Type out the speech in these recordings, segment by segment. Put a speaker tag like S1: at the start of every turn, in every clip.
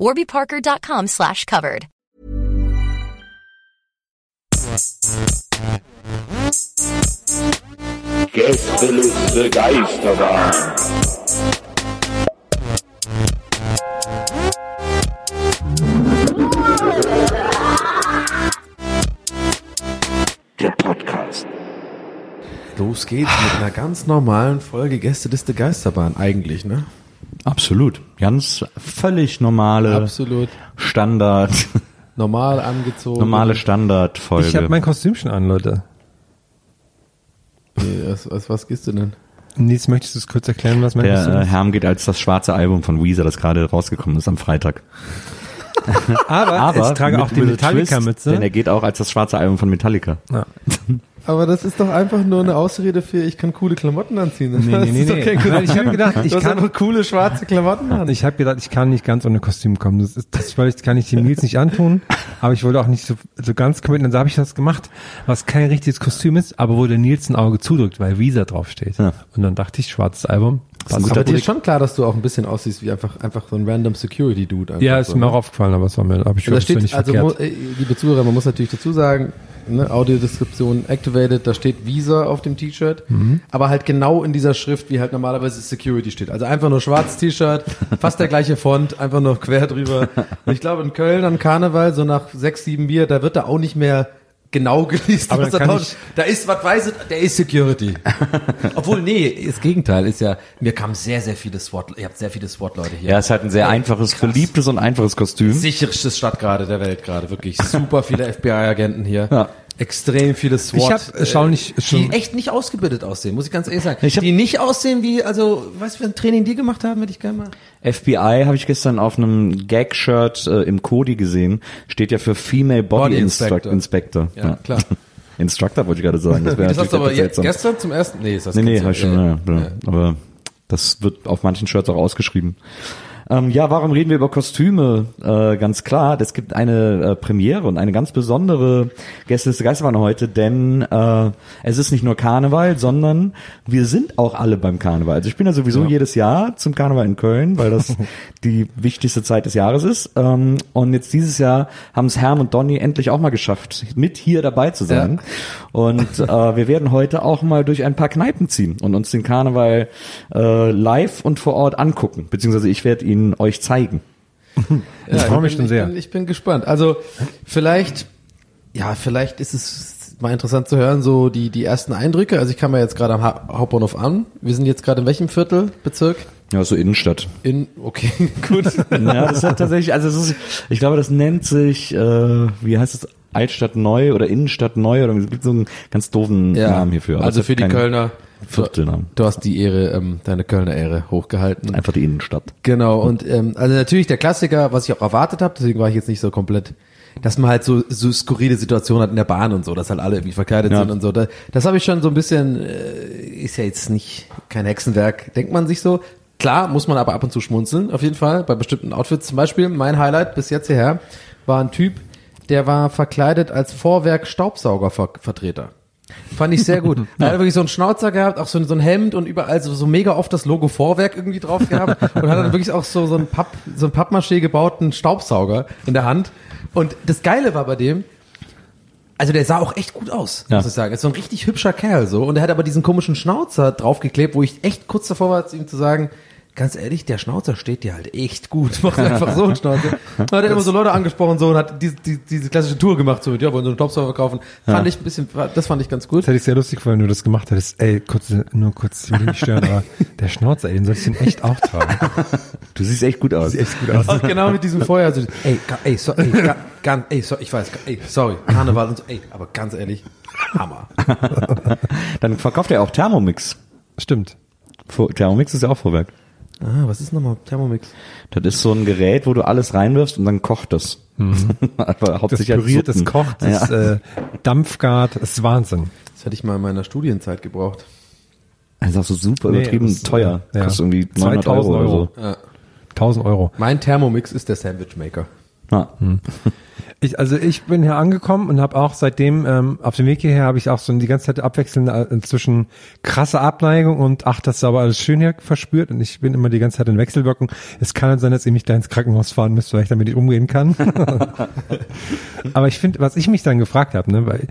S1: warbyparker.com slash covered.
S2: Gästeliste Geisterbahn. Der Podcast.
S3: Los geht's mit einer ganz normalen Folge Gästeliste Geisterbahn eigentlich, ne?
S4: Absolut. Ganz völlig normale
S3: Absolut.
S4: Standard,
S3: Normal angezogen.
S4: normale Standardfolge.
S5: Ich habe mein Kostüm schon an, Leute.
S3: Nee, was, was, was gehst du denn?
S5: Nils, möchtest du es kurz erklären, was mein Kostüm
S4: Der äh,
S5: ist?
S4: Herm geht als das schwarze Album von Weezer, das gerade rausgekommen ist am Freitag.
S5: Aber, ich trage
S4: mit-
S5: auch die Metallica-Mütze.
S4: Denn er geht auch als das schwarze Album von Metallica.
S5: Ja.
S3: Aber das ist doch einfach nur eine Ausrede für, ich kann coole Klamotten anziehen.
S5: Nee,
S3: Das
S5: nee, nee, nee. Nein, ich hab
S3: Kostüm.
S5: gedacht, ich kann-
S3: einfach coole schwarze Klamotten an.
S5: Ich habe gedacht, ich kann nicht ganz ohne Kostüm kommen. Das, ist, das, kann ich dem Nils nicht antun, aber ich wollte auch nicht so, so ganz committen. Und so habe ich das gemacht, was kein richtiges Kostüm ist, aber wo der Nils ein Auge zudrückt, weil Visa draufsteht.
S4: Ja.
S5: Und dann dachte ich, schwarzes Album.
S4: Ist
S5: passt.
S4: guter
S3: Aber dir ist schon klar, dass du auch ein bisschen aussiehst wie einfach, einfach so ein random Security-Dude.
S5: Ja, ist
S3: so,
S5: mir
S3: ne?
S5: auch aufgefallen, aber es war mir, habe ich schon
S3: steht,
S5: nicht
S3: also
S5: verkehrt.
S3: äh, liebe Zuhörer, man muss natürlich dazu sagen, ne, Audiodeskription activated, da steht Visa auf dem T-Shirt,
S5: Mhm.
S3: aber halt genau in dieser Schrift, wie halt normalerweise Security steht. Also einfach nur schwarzes T-Shirt, fast der gleiche Font, einfach nur quer drüber. Und ich glaube in Köln an Karneval, so nach sechs, sieben Bier, da wird da auch nicht mehr genau geliest,
S5: Aber
S3: was
S5: da ich-
S3: Da ist, was weiß ich, der ist Security. Obwohl, nee, das Gegenteil ist ja, mir kamen sehr, sehr viele SWAT, ihr habt sehr viele SWAT-Leute hier.
S4: Ja, es ist halt ein sehr einfaches, beliebtes und einfaches Kostüm.
S3: Sicherste Stadt gerade der Welt gerade, wirklich. Super viele FBI-Agenten hier.
S4: Ja.
S3: Extrem viele SWAT.
S5: Ich hab
S3: äh,
S5: schon-
S3: die echt nicht ausgebildet aussehen, muss ich ganz ehrlich sagen.
S4: Ich hab-
S3: die nicht aussehen wie, also, weißt du, für ein Training die gemacht haben, hätte ich gerne mal.
S4: FBI habe ich gestern auf einem Gag-Shirt äh, im Kodi gesehen. Steht ja für Female Body,
S3: Body
S4: Instructor.
S3: Inspector.
S4: Inspector.
S3: Ja, klar.
S4: Instructor wollte ich gerade sagen. Das wäre
S3: Das hast du aber jetzt gestern zum ersten, nee, ist das
S4: Nee, nee,
S3: gestern.
S4: hab ich schon, ja, ja, aber das wird auf manchen Shirts auch ausgeschrieben. Ähm, ja, warum reden wir über Kostüme? Äh, ganz klar, es gibt eine äh, Premiere und eine ganz besondere Gästeliste Geisterbahn heute, denn äh, es ist nicht nur Karneval, sondern wir sind auch alle beim Karneval. Also ich bin ja sowieso jedes Jahr zum Karneval in Köln, weil das die wichtigste Zeit des Jahres ist. Ähm, und jetzt dieses Jahr haben es Herm und Donny endlich auch mal geschafft, mit hier dabei zu sein. Und äh, wir werden heute auch mal durch ein paar Kneipen ziehen und uns den Karneval äh, live und vor Ort angucken. Beziehungsweise ich werde ihn euch zeigen.
S5: ich freue mich
S3: bin-
S5: schon sehr.
S3: Ich bin, ich bin gespannt. Also, vielleicht, ja, vielleicht ist es mal interessant zu hören, so die, die ersten Eindrücke. Also ich kam ja jetzt gerade am ha Hauptbahnhof an. Wir sind jetzt gerade in welchem Viertel, Bezirk?
S4: Ja, so Innenstadt.
S3: In, okay, gut.
S4: Ja, das ist ja tatsächlich, also ist, ich glaube, das nennt sich, äh, wie heißt es, Altstadt Neu oder Innenstadt Neu oder es gibt so einen ganz doofen Namen hierfür. Aber
S3: also für die
S4: keinen
S3: Kölner.
S4: Viertelnamen.
S3: Du hast die Ehre, ähm, deine Kölner Ehre hochgehalten.
S4: Einfach die Innenstadt.
S3: Genau, und ähm, also natürlich der Klassiker, was ich auch erwartet habe, deswegen war ich jetzt nicht so komplett, dass man halt so, so skurrile Situationen hat in der Bahn und so, dass halt alle irgendwie verkleidet
S4: Ja.
S3: sind und so. Da, das habe ich schon so ein bisschen, äh, ist ja jetzt nicht kein Hexenwerk, denkt man sich so. Klar, muss man aber ab und zu schmunzeln, auf jeden Fall, bei bestimmten Outfits. Zum Beispiel, mein Highlight bis jetzt hierher war ein Typ, der war verkleidet als Vorwerk-Staubsauger-Vertreter. Fand ich sehr gut. Er hat wirklich so einen Schnauzer gehabt, auch so ein, so ein Hemd und überall so, so mega oft das Logo Vorwerk irgendwie drauf gehabt und hat dann wirklich auch so, so ein Papp, so ein Pappmaché gebauten Staubsauger in der Hand. Und das Geile war bei dem, also der sah auch echt gut aus,
S4: Ja.
S3: muss ich sagen. Ist so ein richtig hübscher Kerl so. Und er hat aber diesen komischen Schnauzer draufgeklebt, wo ich echt kurz davor war, zu ihm zu sagen, ganz ehrlich, der Schnauzer steht dir halt echt gut. Macht einfach so einen Schnauzer. Hat er immer so Leute angesprochen so und hat diese, diese, diese klassische Tour gemacht, so mit, ja, wollen so einen Staubsauger kaufen. Fand ich ein bisschen, das fand ich ganz gut.
S5: Das hätte ich sehr lustig gefunden, wenn du das gemacht hättest. Ey, kurz, nur kurz, ich will nicht stören, aber der Schnauzer, ey, den soll ich den echt auch tragen.
S4: Du siehst echt gut aus.
S5: Sieht echt gut aus.
S3: Auch genau mit diesem Feuer. So, ey, ey, so, ey, ga- ganz, ey, so, ich weiß, ey, sorry, Karneval und so, ey, aber ganz ehrlich, Hammer.
S4: Dann verkauft er auch Thermomix.
S5: Stimmt.
S4: Thermomix ist ja auch Vorwerk.
S3: Ah, was ist nochmal Thermomix?
S4: Das ist so ein Gerät, wo du alles reinwirfst und dann kocht das. Aber
S5: Das
S4: hauptsächlich als
S5: püriert, das
S4: Suppen.
S5: kocht, das
S4: Ja.
S5: äh, dampfgart, das ist Wahnsinn.
S3: Das hätte ich mal in meiner Studienzeit gebraucht.
S4: Das ist auch so super
S5: Nee,
S4: übertrieben
S5: das,
S4: teuer.
S5: ja.
S4: Kostet irgendwie 900 Euro,
S5: 2000
S4: oder so.
S5: Euro.
S3: Ja.
S5: 1000 Euro.
S3: Mein Thermomix ist der Sandwichmaker.
S4: Ja.
S5: Ich, also ich bin hier angekommen und habe auch seitdem ähm, auf dem Weg hierher habe ich auch so die ganze Zeit abwechselnd äh, zwischen krasse Abneigung und ach, das ist aber alles schön hier verspürt und ich bin immer die ganze Zeit in Wechselwirkung. Es kann halt sein, dass ihr mich da ins Krankenhaus fahren müsst, weil ich damit nicht umgehen kann. aber ich finde, was ich mich dann gefragt habe, ne, weil,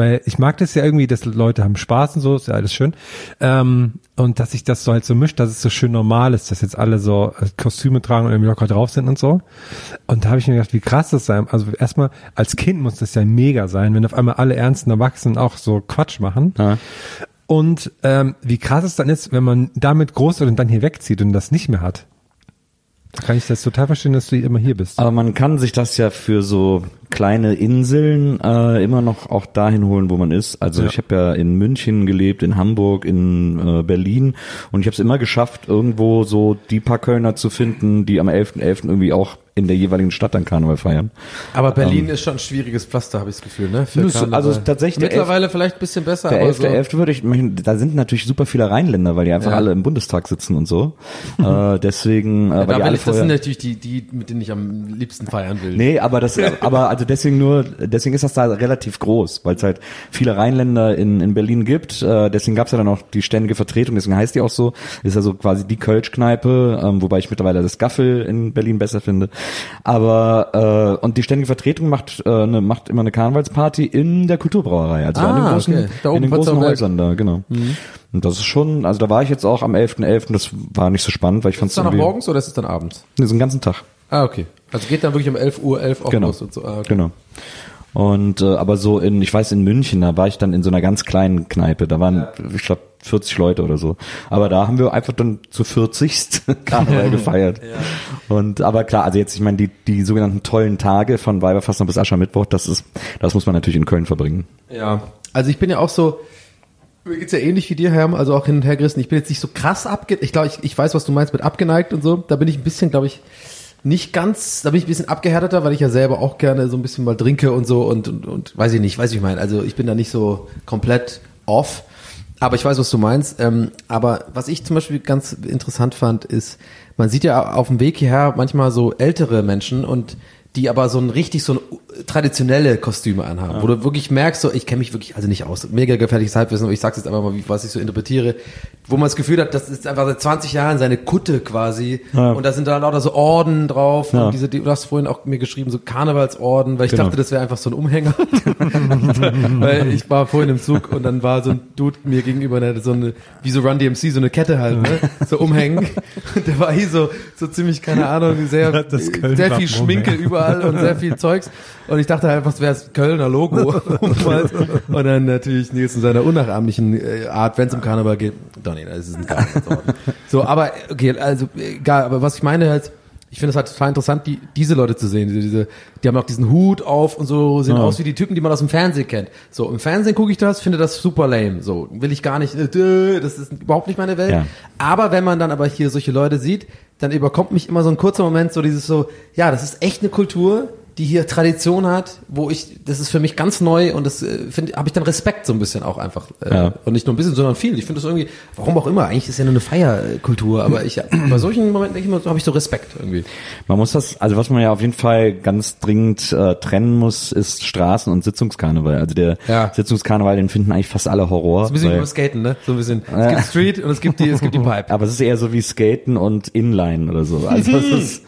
S5: weil ich mag das ja irgendwie, dass Leute haben Spaß und so, ist ja alles schön. Ähm, und dass sich das so halt so mischt, dass es so schön normal ist, dass jetzt alle so äh, Kostüme tragen und irgendwie locker drauf sind und so. Und da habe ich mir gedacht, wie krass das sein. Also erstmal als Kind muss das ja mega sein, wenn auf einmal alle ernsten Erwachsenen auch so Quatsch machen.
S4: Ja.
S5: Und ähm, wie krass es dann ist, wenn man damit groß wird und dann hier wegzieht und das nicht mehr hat. Da kann ich das total verstehen, dass du immer hier bist.
S4: Aber man kann sich das ja für so kleine Inseln äh, immer noch auch dahin holen, wo man ist. Also
S5: Ja.
S4: ich habe ja in München gelebt, in Hamburg, in äh, Berlin und ich habe es immer geschafft, irgendwo so die paar Kölner zu finden, die am 11.11. irgendwie auch in der jeweiligen Stadt dann Karneval feiern.
S3: Aber Berlin ist schon ein schwieriges Pflaster, habe ich das Gefühl, ne? Für Karneval.
S4: also tatsächlich
S3: Mittlerweile vielleicht ein bisschen besser,
S4: Der
S3: aber
S4: 11.11.
S3: so.
S4: 11. würde ich, da sind natürlich super viele Rheinländer, weil die einfach
S3: Ja.
S4: alle im Bundestag sitzen und so. äh, deswegen, äh, weil
S3: Da
S4: die alle
S3: ich, das sind natürlich die, die, mit denen ich am liebsten feiern will.
S4: Nee, aber das, aber also deswegen nur, deswegen ist das da relativ groß, weil es halt viele Rheinländer in, in Berlin gibt. Äh, deswegen gab es ja dann auch die ständige Vertretung, deswegen heißt die auch so. Ist also quasi die Kölsch-Kneipe, ähm, wobei ich mittlerweile das Gaffel in Berlin besser finde. Aber äh, und die ständige Vertretung macht äh, ne, macht immer eine Karnevalsparty in der Kulturbrauerei, also
S3: Ah,
S4: an den großen,
S3: okay.
S4: In den großen. Häusern da, genau. Und das ist schon, also da war ich jetzt auch am 11.11., das war nicht so spannend, weil ich fand
S3: Ist es dann morgens oder ist es dann abends?
S4: Nee, so einen ganzen Tag.
S3: Ah, okay. Also geht dann wirklich um 11 Uhr, 11 auch
S4: Genau.
S3: los und so. Ah, okay.
S4: Genau. Und äh, aber so in, ich weiß in München, da war ich dann in so einer ganz kleinen Kneipe. Da waren, ich glaube, 40 Leute oder so. Aber da haben wir einfach dann zu 40. Karneval gefeiert. Und aber klar, also jetzt, ich meine, die die sogenannten tollen Tage von Weiberfastnacht bis Aschermittwoch, das ist, das muss man natürlich in Köln verbringen.
S3: Ja. Also ich bin ja auch so, mir geht's ja ähnlich wie dir, Herm, also auch hin und her gerissen. Ich bin jetzt nicht so krass abge... Ich glaube, ich, ich weiß, was du meinst mit abgeneigt und so. Da bin ich ein bisschen, glaube ich, nicht ganz, da bin ich ein bisschen abgehärteter, weil ich ja selber auch gerne so ein bisschen mal trinke und so und, und, und weiß ich nicht, weiß ich meine. Also ich bin da nicht so komplett off. Aber ich weiß, was du meinst. Ähm, aber was ich zum Beispiel ganz interessant fand, ist, man sieht ja auf dem Weg hierher manchmal so ältere Menschen und die aber so ein richtig so ein traditionelle Kostüme anhaben, wo du wirklich merkst, so ich kenne mich wirklich also nicht aus, mega gefährliches Halbwissen, aber ich sag's jetzt einfach mal, wie, was ich so interpretiere, wo man das Gefühl hat, das ist einfach seit 20 Jahren seine Kutte quasi
S4: Ja.
S3: und da sind da lauter so Orden drauf
S4: Ja.
S3: und diese, die, du hast vorhin auch mir geschrieben, so Karnevalsorden, weil ich
S4: Genau.
S3: dachte, das wäre einfach so ein Umhänger, weil ich war vorhin im Zug und dann war so ein Dude mir gegenüber, der hatte so eine, wie so Run DMC, so eine Kette halt, ne? so umhängen und der war hier so, so ziemlich, keine Ahnung, sehr, sehr viel Schminke
S5: umhängen.
S3: Überall und sehr viel Zeugs. Und ich dachte einfach, es wäre das Kölner Logo. und dann natürlich Nils in seiner unnachahmlichen äh, Art, wenn es um Karneval geht. Nee, das ist ein Karnevalsort. So, aber okay, also egal, aber was ich meine halt, ich finde es halt total interessant, die, diese Leute zu sehen. Diese, diese, die haben auch diesen Hut auf und so, sehen
S4: Ja.
S3: aus wie die Typen, die man aus dem Fernsehen kennt. So, im Fernsehen gucke ich das, finde das super lame. So, will ich gar nicht, äh, das ist überhaupt nicht meine Welt.
S4: Ja.
S3: Aber wenn man dann aber hier solche Leute sieht, dann überkommt mich immer so ein kurzer Moment, so dieses so, ja, das ist echt eine Kultur, die hier Tradition hat, wo ich, das ist für mich ganz neu und das äh, finde, habe ich dann Respekt so ein bisschen auch einfach äh,
S4: Ja.
S3: und nicht nur ein bisschen, sondern viel. Ich finde das irgendwie, warum auch immer, eigentlich ist ja nur eine Feierkultur, aber ich bei solchen Momenten denke ich immer, so habe ich so Respekt irgendwie.
S4: Man muss das, also was man ja auf jeden Fall ganz dringend äh, trennen muss, ist Straßen- und Sitzungskarneval. Also der
S3: Ja.
S4: Sitzungskarneval, den finden eigentlich fast alle Horror.
S3: So ein bisschen wie beim Skaten, ne? So ein bisschen. Es gibt Street und es gibt die, es gibt die Pipe.
S4: Aber es ist eher so wie Skaten und Inline oder so. Also es ist,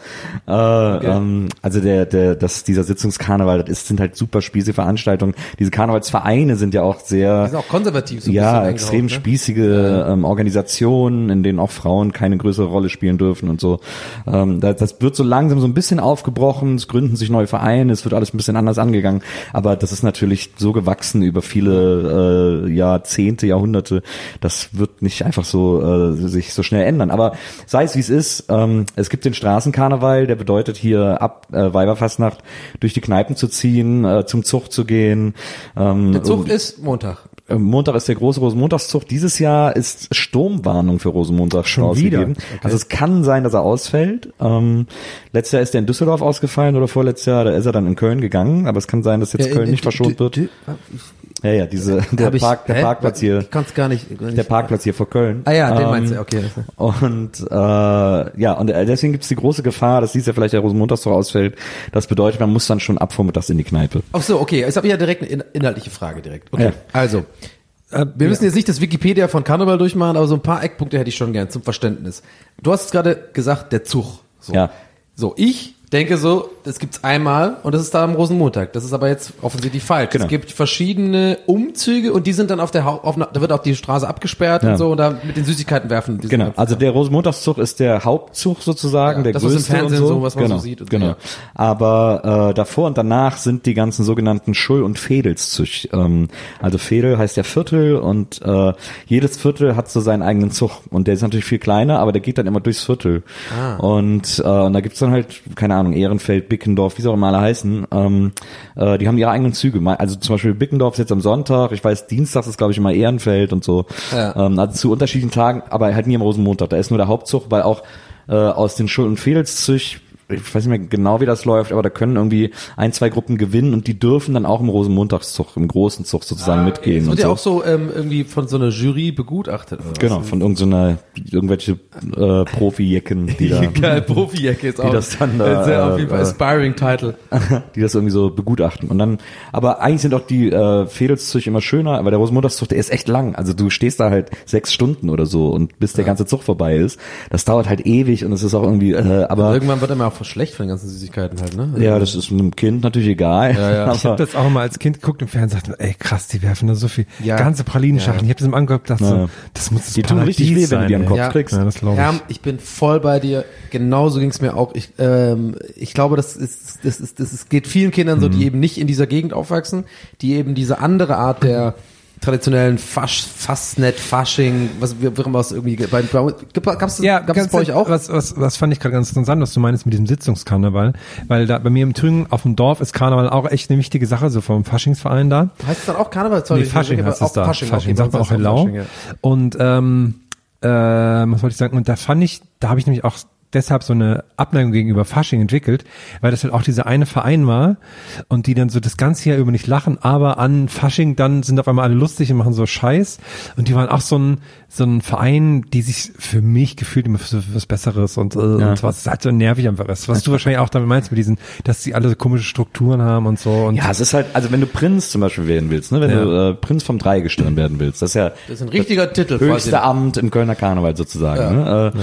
S4: äh, ähm, also der, der, das, dieser Sitzungskarneval, das ist, sind halt super spießige Veranstaltungen. Diese Karnevalsvereine sind ja auch sehr
S3: Die sind auch konservativ so
S4: ja, extrem
S3: ne?
S4: spießige ähm, Organisationen, in denen auch Frauen keine größere Rolle spielen dürfen und so. Ähm, das, das wird so langsam so ein bisschen aufgebrochen, es gründen sich neue Vereine, es wird alles ein bisschen anders angegangen, aber das ist natürlich so gewachsen über viele äh, Jahrzehnte, Jahrhunderte, das wird nicht einfach so äh, sich so schnell ändern. Aber sei es wie es ist, ähm, es gibt den Straßenkarneval, der bedeutet hier ab äh, Weiberfastnacht durch die Kneipen zu ziehen, äh, zum Zug zu gehen. Ähm,
S3: Der Zug ist Montag.
S4: äh, Montag ist der große Rosenmontagszug. Dieses Jahr ist Sturmwarnung für Rosenmontag
S5: Schon
S4: rausgegeben.
S5: wieder?
S4: Also es kann sein, dass er ausfällt. Ähm, letztes Jahr ist er in Düsseldorf ausgefallen oder vorletztes Jahr, da ist er dann in Köln gegangen. Aber es kann sein, dass jetzt Köln nicht verschont wird. Ja, ja, diese, der,
S3: Hab ich-
S4: Park, der
S3: hä?
S4: Parkplatz hier,
S3: Ich kann es gar nicht.
S4: der Parkplatz hier vor Köln.
S3: Ah ja, den
S4: Ähm,
S3: meinst du, okay.
S4: und äh, ja, und äh, deswegen gibt es die große Gefahr, dass dies ja vielleicht der Rosenmontagszug ausfällt. Das bedeutet, man muss dann schon ab vormittags in die Kneipe.
S3: Ach so, okay. Jetzt habe ich ja direkt eine in- inhaltliche Frage direkt. Okay.
S4: Ja.
S3: Also,
S5: Äh,
S3: wir müssen jetzt nicht das Wikipedia von Karneval durchmachen, aber so ein paar Eckpunkte hätte ich schon gern zum Verständnis. Du hast gerade gesagt, der Zug. So.
S4: Ja.
S3: So, ich denke so, das gibt's einmal und das ist da am Rosenmontag. Das ist aber jetzt offensichtlich falsch.
S4: Genau.
S3: Es gibt verschiedene Umzüge und die sind dann auf der Hau auf, da wird auch die Straße abgesperrt
S4: Ja.
S3: und so und da mit den Süßigkeiten werfen.
S4: Genau, also der Rosenmontagszug ist der Hauptzug sozusagen,
S3: Ja,
S4: der
S3: das, was im
S4: größte
S3: Fernsehen
S4: und so,
S3: so, was man
S4: genau,
S3: so sieht und so,
S4: genau.
S3: ja.
S4: Aber äh, davor und danach sind die ganzen sogenannten Schull- und Fädelszug. Ähm, also Fädel heißt ja Viertel und äh, jedes Viertel hat so seinen eigenen Zug und der ist natürlich viel kleiner, aber der geht dann immer durchs Viertel.
S3: Ah.
S4: Und, äh, und da gibt's dann halt, keine Ahnung, Ehrenfeld, Bickendorf, wie sie auch immer alle heißen, ähm, äh, die haben ihre eigenen Züge. Also zum Beispiel Bickendorf ist jetzt am Sonntag, ich weiß, Dienstags ist glaube ich immer Ehrenfeld und so.
S3: Ja.
S4: Ähm, also zu unterschiedlichen Tagen, aber halt nie am Rosenmontag. Da ist nur der Hauptzug, weil auch äh, aus den Schuld- und Fädelszug, ich weiß nicht mehr genau, wie das läuft, aber da können irgendwie ein, zwei Gruppen gewinnen und die dürfen dann auch im Rosenmontagszug, im großen Zug sozusagen mitgehen.
S3: Das
S4: und
S3: wird
S4: so.
S3: ja auch so ähm, irgendwie von so einer Jury begutachtet. Oder?
S4: Genau, von irgendeiner, irgendwelche äh, Profi-Jecken, die da,
S3: Geil, Profi-Jacke ist auch
S4: das dann da,
S3: ein sehr auf jeden Fall
S4: äh,
S3: aspiring Title.
S4: die das irgendwie so begutachten. Und dann, aber eigentlich sind auch die äh, Fädelszug immer schöner, aber der Rosenmontagszug, der ist echt lang. Also du stehst da halt sechs Stunden oder so und bis der ganze Zug vorbei ist. Das dauert halt ewig und es ist auch irgendwie, äh, aber
S3: Irgendwann wird er auch schlecht von den ganzen Süßigkeiten halt, ne?
S4: ja, das ist einem Kind natürlich egal.
S3: Ja, ja.
S5: Ich habe das auch mal als Kind geguckt im Fernsehen und dachte, ey krass, die werfen da so viel
S3: Ja.
S5: ganze Pralinenschachteln. Ich habe das im angeguckt,
S4: Ja.
S5: so, das muss das
S4: Die tun richtig weh, wenn du die am. Kopf
S3: Ja.
S4: kriegst.
S5: Ja, das glaube ich.
S3: Herm, ich bin voll bei dir. Genauso ging es mir auch. Ich, ähm, ich glaube, das ist, das ist, das ist, geht vielen Kindern so,
S4: Mhm.
S3: die eben nicht in dieser Gegend aufwachsen, die eben diese andere Art der traditionellen Fasch, Fastnet, Fasching, was wir haben was irgendwie bei, bei gab's das,
S5: Ja,
S3: gab's das
S5: ganz
S3: bei euch auch?
S5: Was, was, was fand ich gerade ganz interessant, was du meinst mit diesem Sitzungskarneval, weil da bei mir im Thüringen auf dem Dorf ist Karneval auch echt eine wichtige Sache, so vom Faschingsverein da.
S3: Heißt es dann auch Karneval? Sorry,
S5: Nee, Fasching
S3: ich-
S5: heißt es da.
S3: Fasching,
S5: Fasching,
S3: okay,
S5: sagt man auch Hellau.
S3: Fasching, ja.
S5: Und ähm, äh, was wollte ich sagen? Und da fand ich, da habe ich nämlich auch deshalb so eine Abneigung gegenüber Fasching entwickelt, weil das halt auch dieser eine Verein war und die dann so das ganze Jahr über nicht lachen, aber an Fasching dann sind auf einmal alle lustig und machen so Scheiß und die waren auch so ein so ein Verein, die sich für mich gefühlt immer für was Besseres und, äh, und was halt so nervig einfach ist. Was du wahrscheinlich auch damit meinst mit diesen, dass sie alle so komische Strukturen haben und so und
S4: ja, es ist halt, also wenn du Prinz zum Beispiel werden willst, ne, wenn
S5: Ja.
S4: du äh, Prinz vom Dreigestirn werden willst, das ist ja
S3: Das ist ein richtiger Titel
S4: höchste
S3: quasi.
S4: Amt im Kölner Karneval sozusagen. Ne?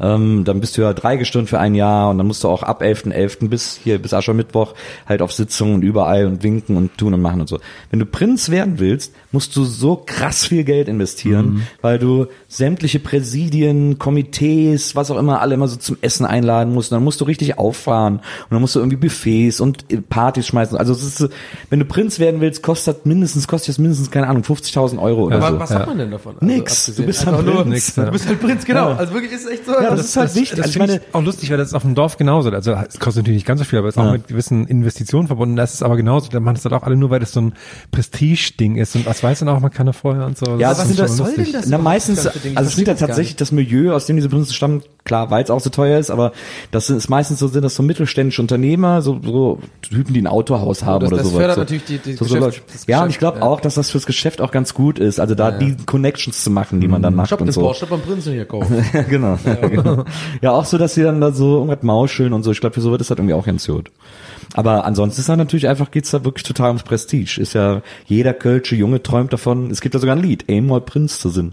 S4: Äh, ähm, dann bist du ja Dreigestirn für ein Jahr und dann musst du auch ab 11.11. bis hier bis Aschermittwoch halt auf Sitzungen und überall und winken und tun und machen und so. Wenn du Prinz werden willst, musst du so krass viel Geld investieren, weil du sämtliche Präsidien, Komitees, was auch immer, alle immer so zum Essen einladen musst. Und dann musst du richtig auffahren und dann musst du irgendwie Buffets und äh, Partys schmeißen. Also es ist, wenn du Prinz werden willst, kostet mindestens, kostet es mindestens, keine Ahnung, 50.000 Euro oder
S3: Aber
S4: so.
S3: was hat man denn davon?
S4: Nix.
S3: abgesehen-
S4: Du bist halt Prinz.
S5: Nix, ja.
S3: Du bist halt Prinz, genau.
S4: Ja.
S3: Also wirklich ist echt so.
S4: Ja, das ist halt wichtig.
S5: Das
S4: Also ich meine,
S5: auch lustig, weil das ist auf dem Dorf genauso. Also es kostet natürlich nicht ganz so viel, aber es ist auch
S4: Ja.
S5: mit gewissen Investitionen verbunden. Das ist aber genauso. Da machen es halt auch alle nur, weil das so ein Prestige-Ding ist. Und was weiß dann auch, man kann da vorher und so.
S4: Ja,
S5: das
S4: was
S5: schon
S4: das-
S3: soll denn das?
S4: Na, meistens,
S3: das
S4: also es sind ja
S3: gar
S4: tatsächlich das Milieu, aus dem diese Prinzen stammen, klar, weil es auch so teuer ist, aber das ist meistens so, sind das so mittelständische Unternehmer, so, so Typen, die ein Autohaus haben
S3: das-
S4: oder
S3: das
S4: sowas.
S3: fördert
S4: so.
S3: natürlich die- die
S4: so, so
S3: Geschäft- das
S4: Ja, und ich glaube
S3: ja.
S4: auch, dass das fürs Geschäft auch ganz gut ist, also da die Connections zu machen, die man dann macht
S3: Shop
S4: und so.
S3: Porsche beim Prinzen hier kaufen.
S4: Ja, genau. Ja, genau. ja, auch so, dass sie dann da so irgendwas mauscheln und so. Ich glaube, für so wird es halt irgendwie auch ganz gut. Aber ansonsten ist da natürlich einfach, geht's da wirklich total ums Prestige. Ist ja, jeder Kölsche Junge träumt davon, es gibt da sogar ein Lied, einmal Prinz zu sein.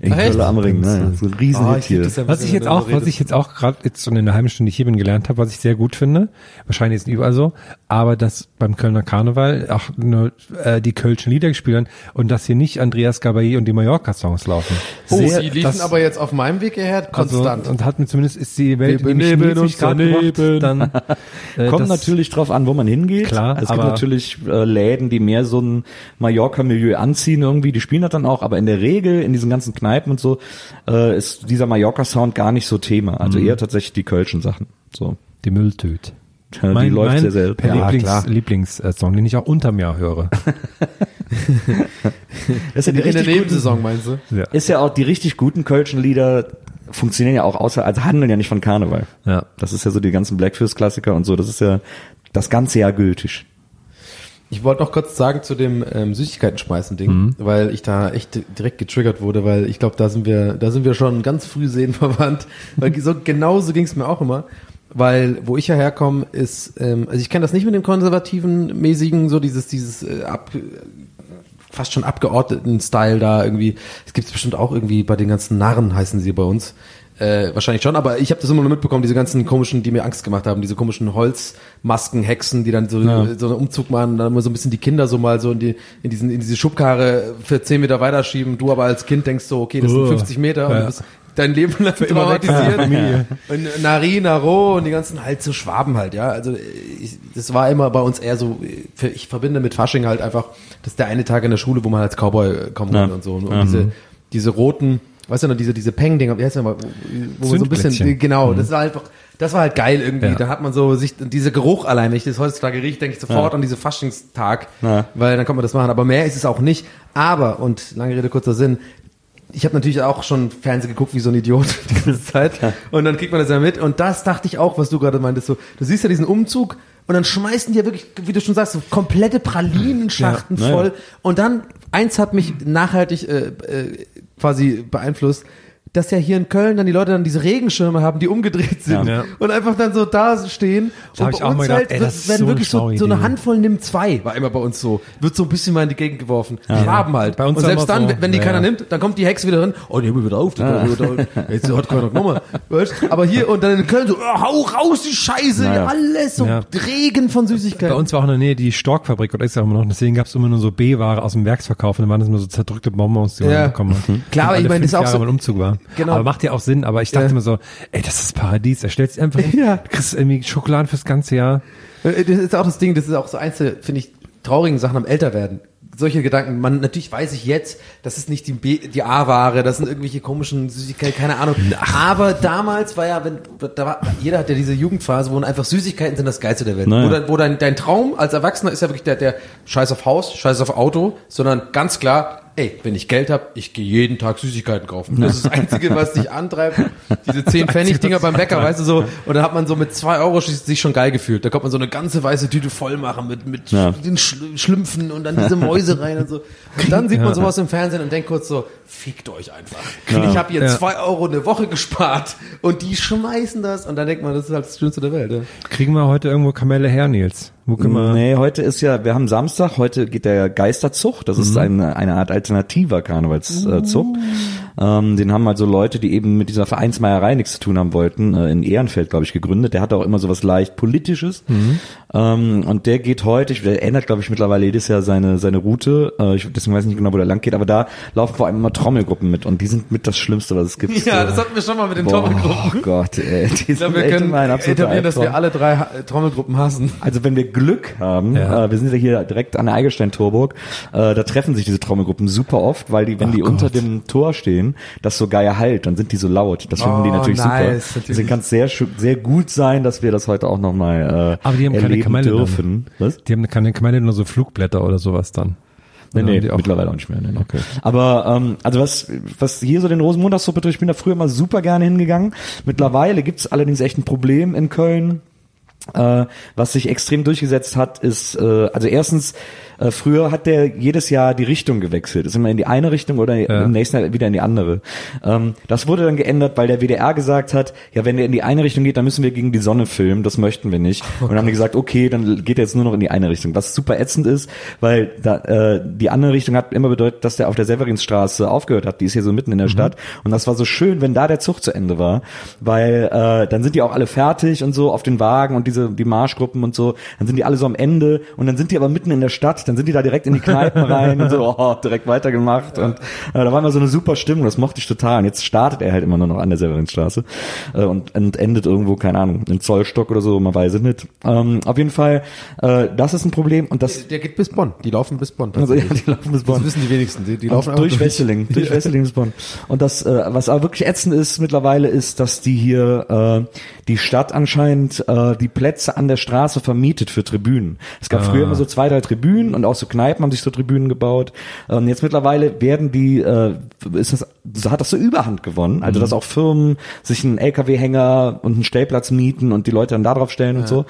S4: In
S3: echt?
S4: Köln am Ring, ne? So ein Riesenhit
S3: Ah, lieb
S4: hier.
S3: das ja,
S5: Was ich jetzt auch was ich jetzt auch gerade jetzt schon in der halben Stunde hier bin gelernt habe, was ich sehr gut finde, wahrscheinlich ist es überall so, aber dass beim Kölner Karneval auch nur äh, die Kölschen Lieder gespielt werden und dass hier nicht Andreas Gabay und die Mallorca-Songs laufen.
S3: Oh,
S5: Sehr-
S3: die liefen
S5: das-
S3: aber jetzt auf meinem Weg hierher konstant.
S5: Also, und hat mir zumindest ist die Welt
S3: Wir
S5: nämlich
S3: benebeln
S5: 90
S3: uns
S5: Grad
S3: daneben.
S5: gemacht, dann äh,
S4: Kommt natürlich drauf an, wo man hingeht.
S5: Klar,
S4: Also es gibt natürlich äh, Läden, die mehr so ein Mallorca-Milieu anziehen irgendwie, die spielen das dann auch, aber in der Regel in diesen ganzen Kneipen und so äh, ist dieser Mallorca-Sound gar nicht so Thema. Also
S5: Mhm.
S4: eher tatsächlich die Kölschen Sachen. So.
S5: die Mülltüte.
S4: Ja, die läuft sehr selten.
S3: Ja,
S5: Lieblings,
S3: klar.
S5: Lieblingssong, den ich auch unterm Jahr höre.
S4: Das ist ja die
S3: in der Nebensaison meinst du?
S5: Ja.
S4: ist ja auch die richtig guten Kölschen Lieder funktionieren ja auch außer, also handeln ja nicht von Karneval.
S5: Ja.
S4: Das ist ja so die ganzen Blackfist-Klassiker und so, das ist ja das ganze Jahr gültig.
S3: Ich wollte noch kurz sagen zu dem ähm, Süßigkeiten-Schmeißen-Ding,
S5: Mhm.
S3: weil ich da echt direkt getriggert wurde, weil ich glaube, da sind wir, da sind wir schon ganz früh seelenverwandt. weil so genauso ging es mir auch immer. Weil wo ich ja herkomme, ist, ähm, also ich kenne das nicht mit dem konservativen, mäßigen, so dieses, dieses äh, ab, fast schon abgeordneten Style da irgendwie. Es gibt es bestimmt auch irgendwie bei den ganzen Narren heißen sie bei uns. Äh, wahrscheinlich schon, aber ich habe das immer nur mitbekommen, diese ganzen komischen, die mir Angst gemacht haben, diese komischen Holzmasken, Hexen, die dann so, so einen Umzug machen, dann immer so ein bisschen die Kinder so mal so in die, in diesen, in diese Schubkarre für 10 Meter weiterschieben. Du aber als Kind denkst so, okay, das sind
S5: Oh.
S3: 50 Meter und
S5: Ja.
S3: du bist dein Leben lang
S5: der
S3: traumatisiert.
S5: Familie.
S3: Und Nari, Naro und die ganzen halt so Schwaben halt, ja. Also ich, das war immer bei uns eher so, für- ich verbinde mit Fasching halt einfach, das ist der eine Tag in der Schule, wo man als Cowboy kommen
S4: Ja.
S3: kann und so. Und diese, diese roten, weißt du noch, diese, diese Peng-Dinger, wie heißt das mal, wo man so ein bisschen, genau, das war einfach, das war halt geil irgendwie.
S5: Ja.
S3: Da hat man so sich, dieser Geruch allein, wenn ich das heutzutage rieche, denke ich sofort an diese Faschingstag,
S4: Ja.
S3: weil dann kann man das machen. Aber mehr ist es auch nicht. Aber, und lange Rede, kurzer Sinn, ich habe natürlich auch schon Fernsehen geguckt wie so ein Idiot die ganze Zeit. Und dann kriegt man das ja mit. Und das dachte ich auch, was du gerade meintest. So, du siehst ja diesen Umzug und dann schmeißen die ja wirklich, wie du schon sagst, so komplette Pralinenschachten
S4: Ja,
S3: voll.
S4: ja.
S3: Und dann, eins hat mich nachhaltig äh, äh, quasi beeinflusst, dass ja hier in Köln dann die Leute dann diese Regenschirme haben, die umgedreht sind
S5: Ja.
S3: und einfach dann so da stehen.
S5: Da
S3: und
S5: ich
S3: bei
S5: auch
S3: uns
S5: mal gedacht,
S3: halt
S5: ey,
S3: werden
S5: so eine
S3: wirklich so, so eine. Handvoll nimmt zwei, war immer bei uns so. Wird so ein bisschen mal in die Gegend geworfen. Schwaben halt.
S5: Bei uns
S3: und selbst dann,
S5: so,
S3: wenn die
S5: ja,
S3: keiner
S5: ja.
S3: nimmt, dann kommt die Hexe wieder drin. Oh, die haben wir wieder auf. Die haben wir wieder auf. Jetzt hat keiner genommen. Weißt? Aber hier und dann in Köln so, oh, hau raus die Scheiße.
S4: Naja.
S3: Alles so
S5: Ja.
S3: Regen von Süßigkeiten.
S5: Bei uns war auch in der Nähe die Storkfabrik oder ist ja immer noch, deswegen gab es immer nur so B-Ware aus dem Werksverkauf und dann waren das immer so zerdrückte Bonbons, die man
S3: Ja.
S5: bekommen hat.
S3: Klar, aber
S5: Alle
S3: ich meine, das ist auch so-
S5: mein Umzug war.
S3: Genau.
S5: Aber macht ja auch Sinn, aber ich dachte
S3: Ja.
S5: mir so, ey, das ist Paradies, er stellt sich einfach hin,
S3: Ja.
S5: du kriegst irgendwie Schokoladen fürs ganze Jahr.
S3: Äh, Das ist auch das Ding, das ist auch so eins der, finde ich, traurigen Sachen am Älterwerden. Solche Gedanken, man, natürlich weiß ich jetzt, das ist nicht die, B, die A-Ware, das sind irgendwelche komischen Süßigkeiten, keine Ahnung. Aber damals war ja, wenn, da war, jeder hat ja diese Jugendphase, wo einfach Süßigkeiten sind das Geilste der Welt.
S4: Naja.
S3: Wo, dann, wo dein, dein Traum als Erwachsener ist ja wirklich der, der Scheiß auf Haus, Scheiß auf Auto, sondern ganz klar, ey, wenn ich Geld habe, ich gehe jeden Tag Süßigkeiten kaufen. Das ist das Einzige, was dich antreibt. Diese 10 Pfennig-Dinger beim Bäcker, weißt du so, und dann hat man so mit zwei Euro sich schon geil gefühlt. Da kommt man so eine ganze weiße Tüte voll machen mit, mit
S4: Ja.
S3: den Schl Schlümpfen und dann diese Mäuse rein und so. Und dann sieht man sowas im Fernsehen und denkt kurz so, fickt euch einfach. Ich habe hier
S5: Ja.
S3: zwei Euro eine Woche gespart und die schmeißen das und dann denkt man, das ist halt das Schönste der Welt. Ja.
S5: Kriegen wir heute irgendwo Kamelle her, Nils? Wo können wir?
S4: Nee, heute ist ja, wir haben Samstag, heute geht der Geisterzug, das
S3: Mhm.
S4: ist eine, eine Art alternativer Karnevalszug. Ähm, den haben also Leute, die eben mit dieser Vereinsmeierei nichts zu tun haben wollten, äh, in Ehrenfeld, glaube ich, gegründet. Der hat auch immer sowas leicht Politisches.
S3: Mhm.
S4: Ähm, und der geht heute, ich- der ändert, glaube ich, mittlerweile jedes Jahr seine, seine Route. Äh, ich, deswegen weiß ich nicht genau, wo der lang geht, aber da laufen vor allem immer Trommelgruppen mit und die sind mit das Schlimmste, was es gibt.
S3: Ja,
S4: So.
S3: das hatten wir schon mal mit den
S4: Boah,
S3: Trommelgruppen.
S4: Oh Gott, ey, die
S3: Ich
S4: sind
S3: glaube, wir können etablieren, dass wir alle drei Ha- Trommelgruppen hassen.
S4: Also wenn wir Glück haben,
S5: Ja.
S4: äh, wir sind ja hier direkt an der Eigelstein-Torburg, äh, da treffen sich diese Trommelgruppen super oft, weil die, wenn
S5: Ach
S4: die
S5: Gott.
S4: unter dem Tor stehen, das so geil halt, dann sind die so laut. Das finden die
S3: Oh,
S4: natürlich
S3: nice,
S4: super.
S3: natürlich.
S4: Deswegen kann es sehr, sehr gut sein, dass wir das heute auch nochmal äh,
S5: Aber die haben keine
S4: erleben
S5: Kamelle dann.
S4: dürfen. Was?
S5: Die haben keine Kamelle, nur so Flugblätter oder sowas dann.
S4: Nee, nee,
S5: die auch-
S4: mittlerweile auch nicht mehr. Nee, nee. Aber ähm, also was, was hier so den Rosenmontagssuppe betrifft, ich bin da früher mal super gerne hingegangen. Mittlerweile gibt's allerdings echt ein Problem in Köln. Äh, was sich extrem durchgesetzt hat, ist, äh, also erstens, äh, früher hat der jedes Jahr die Richtung gewechselt. Ist immer in die eine Richtung oder im nächsten Jahr wieder in die andere. Ähm, das wurde dann geändert, weil der WDR gesagt hat, ja, wenn der in die eine Richtung geht, dann müssen wir gegen die Sonne filmen. Das möchten wir nicht. Und dann haben die gesagt, okay, dann geht er jetzt nur noch in die eine Richtung. Was super ätzend ist, weil da, äh, die andere Richtung hat immer bedeutet, dass der auf der Severinsstraße aufgehört hat. Die ist hier so mitten in der Stadt. Und das war so schön, wenn da der Zug zu Ende war, weil äh, dann sind die auch alle fertig und so auf den Wagen und diese die Marschgruppen und so. Dann sind die alle so am Ende und dann sind die aber mitten in der Stadt. Dann sind die da direkt in die Kneipen rein und so oh, direkt weitergemacht und äh, da war immer so eine super Stimmung. Das mochte ich total. Und jetzt startet er halt immer nur noch an der Severinsstraße äh, und, und endet irgendwo keine Ahnung in Zollstock oder so. Man weiß es nicht. Ähm, auf jeden Fall, äh, das ist ein Problem und das
S3: Der geht bis Bonn. Die laufen bis Bonn.
S4: also, ja, die laufen bis Bonn.
S3: Das wissen die wenigsten. Die, die laufen
S4: durch Wesseling, durch Wesseling bis Bonn. Und das, äh, was aber wirklich ätzend ist mittlerweile, ist, dass die hier äh, die Stadt anscheinend äh, die Plätze an der Straße vermietet für Tribünen. Es gab früher immer so zwei, drei Tribünen und auch so Kneipen haben sich so Tribünen gebaut. Und jetzt mittlerweile werden die, äh, ist das, so hat das so Überhand gewonnen. Also dass auch Firmen sich einen LKW-Hänger und einen Stellplatz mieten und die Leute dann da drauf stellen und so.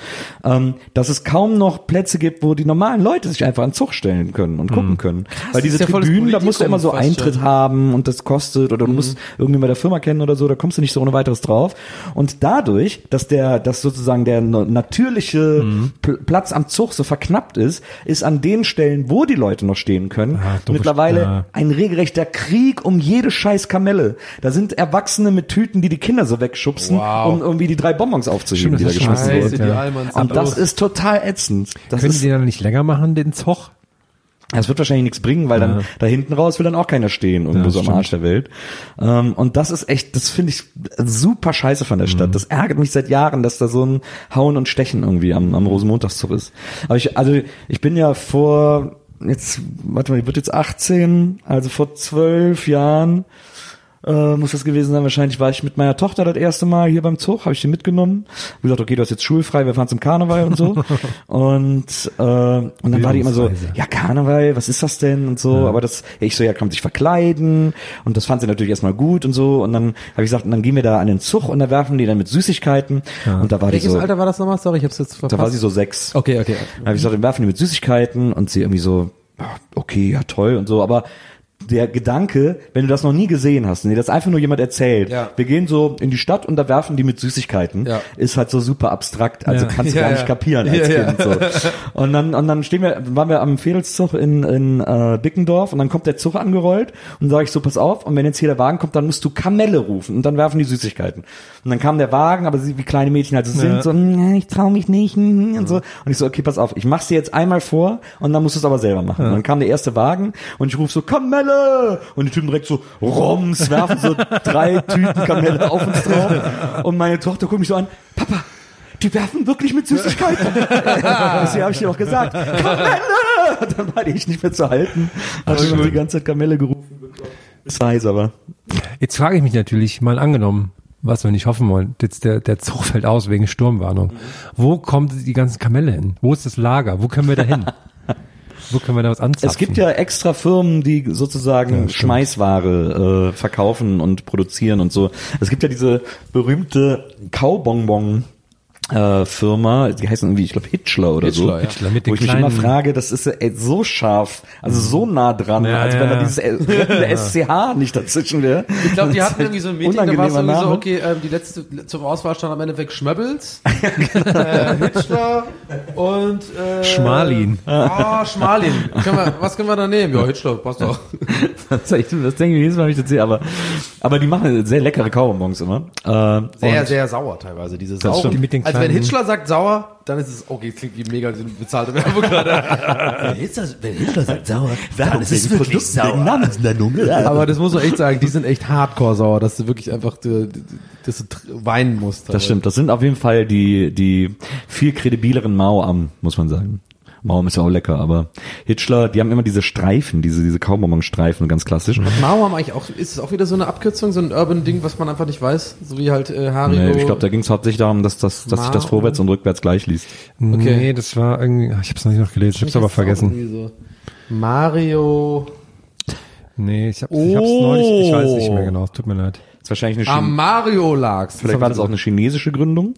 S4: Ähm, dass es kaum noch Plätze gibt, wo die normalen Leute sich einfach an den Zug stellen können und gucken können. Weil diese
S3: ja
S4: Tribünen, da musst du immer so Eintritt
S3: schon.
S4: haben und das kostet oder du musst irgendwie bei der Firma kennen oder so, da kommst du nicht so ohne weiteres drauf. Und dadurch, dass der, dass sozusagen der natürliche Pl Platz am Zug so verknappt ist, ist an den Stellen, wo die Leute noch stehen können,
S5: Ah,
S4: mittlerweile
S5: ja.
S4: ein regelrechter Krieg um jede scheiß Kamelle. Da sind Erwachsene mit Tüten, die die Kinder so wegschubsen,
S3: Wow.
S4: um irgendwie die drei Bonbons aufzuheben,
S5: Stimmt,
S4: die da
S5: das ist schon
S4: geschmissen wurden.
S5: Ja.
S4: Und das ist total ätzend. Das
S5: Können
S4: ist,
S5: die dann nicht länger machen, den Zug?
S4: Das wird wahrscheinlich nichts bringen, weil dann
S5: Ja.
S4: da hinten raus will dann auch keiner stehen, irgendwo
S5: Ja,
S4: so am. Arsch der Welt. Ähm, und das ist echt, das finde ich super scheiße von der
S5: Mhm.
S4: Stadt. Das ärgert mich seit Jahren, dass da so ein Hauen und Stechen irgendwie am, am Rosenmontagszug ist. Aber ich, also ich bin ja vor jetzt, warte mal, ich wird jetzt 18, also vor zwölf Jahren äh, muss das gewesen sein. Wahrscheinlich war ich mit meiner Tochter das erste Mal hier beim Zug, habe ich die mitgenommen. Hab gesagt, okay, du hast jetzt schulfrei, wir fahren zum Karneval und so. und äh, und dann war die immer so, ja Karneval, was ist das denn und so. Aber das, ich so, ja, kann man sich verkleiden und das fand sie natürlich erstmal gut und so. Und dann habe ich gesagt, und dann gehen wir da an den Zug und da werfen die dann mit Süßigkeiten. Und da war
S3: Welches
S4: die so,
S3: Alter war das nochmal? Sorry, ich hab's jetzt verpasst.
S4: da war sie so sechs.
S3: Okay, okay.
S4: Dann habe ich gesagt, wir werfen die mit Süßigkeiten und sie irgendwie so, ja, okay, ja toll und so, aber der Gedanke, wenn du das noch nie gesehen hast, dir das einfach nur jemand erzählt,
S3: Ja.
S4: wir gehen so in die Stadt und da werfen die mit Süßigkeiten,
S3: Ja.
S4: ist halt so super abstrakt, also
S5: Ja.
S4: kannst du gar nicht kapieren als. Kind. So. Und dann und dann stehen wir, waren wir am Fädelszug in, in äh, Bickendorf und dann kommt der Zug angerollt und sage ich so, pass auf, und wenn jetzt hier der Wagen kommt, dann musst du Kamelle rufen und dann werfen die Süßigkeiten. Und dann kam der Wagen, aber sie, wie kleine Mädchen halt so sind, so, "Mm, ich trau mich nicht mm", und so. Und ich so, okay, pass auf, ich mach's dir jetzt einmal vor und dann musst du es aber selber machen. Und dann kam der erste Wagen und ich rufe so, Kamelle! Und die Typen direkt so, Roms, werfen so drei Tüten Kamelle auf uns drauf. Und meine Tochter guckt mich so an, Papa, die werfen wirklich mit Süßigkeiten. Deswegen habe ich dir auch gesagt, Kamelle! Dann war die ich nicht mehr zu halten. Hab schon die ganze Zeit Kamelle gerufen. Ist heiß, aber.
S5: Jetzt frage ich mich natürlich, mal angenommen, was wir nicht hoffen wollen, jetzt der, der Zug fällt aus wegen Sturmwarnung. Wo kommt die ganzen Kamelle hin? Wo ist das Lager? Wo können wir da hin? Wo können wir da was anzapfen?
S4: Es gibt ja extra Firmen, die sozusagen
S5: Ja.
S4: Schmeißware äh, verkaufen und produzieren und so. Es gibt ja diese berühmte Kaubonbon. Äh, Firma, die heißen irgendwie, ich glaube Hitchler oder so.
S3: Hitchler, ja.
S5: Hitchler mit
S4: Wo ich mich immer frage, das ist ey, so scharf, also so nah dran,
S5: Ja,
S4: als
S5: ja,
S4: wenn da
S5: ja.
S4: dieses äh, rettende SCH nicht dazwischen wäre.
S3: Ich glaube, die hatten irgendwie so ein Meeting, da war es irgendwie so,
S4: Name.
S3: okay, ähm, die letzte zum Auswahl stand am Endeffekt Schmöbbels, äh, Hitchler und äh,
S5: Schmalin.
S3: Ah, Schmalin. Können wir, was können wir da nehmen? Ja, Hitchler, passt doch.
S4: Das, ich, das denke ich jedes Mal, wenn ich das sehe, aber, aber die machen sehr leckere Kaubonbons immer. Äh,
S3: Sehr, sehr sauer teilweise, diese sauren.
S5: Die mit den
S3: also wenn
S5: kleinen-
S3: Hitchler sagt sauer, dann ist es, okay, es klingt wie mega bezahlte Werbung gerade. wenn, wenn Hitchler sagt sauer, dann ist es wirklich sauer. Aber das muss man echt sagen, die sind echt hardcore sauer, dass du wirklich einfach, du, dass du weinen musst.
S4: Das stimmt, das sind auf jeden Fall die, die viel kredibileren Mao-Am, muss man sagen. Mao ist ja auch lecker, aber Hitchler, die haben immer diese Streifen, diese, diese Kaubonbon-Streifen, ganz klassisch.
S3: Mao haben eigentlich auch, ist es auch wieder so eine Abkürzung, so ein Urban-Ding, was man einfach nicht weiß, so wie halt äh, Haribo.
S4: Nee, ich glaube, da ging es hauptsächlich darum, dass, das, dass sich das vorwärts und rückwärts gleich liest.
S3: Okay.
S5: Nee, das war irgendwie, ach, ich habe es noch nicht noch gelesen, ich habe es aber vergessen.
S3: So. Mario.
S5: Nee, ich habe ich hab's neulich, ich weiß nicht
S4: Oh.
S5: mehr genau, es tut mir leid.
S4: Das ist wahrscheinlich eine
S3: Am
S4: Chin
S3: Mario lag's.
S4: Vielleicht war das auch eine chinesische Gründung.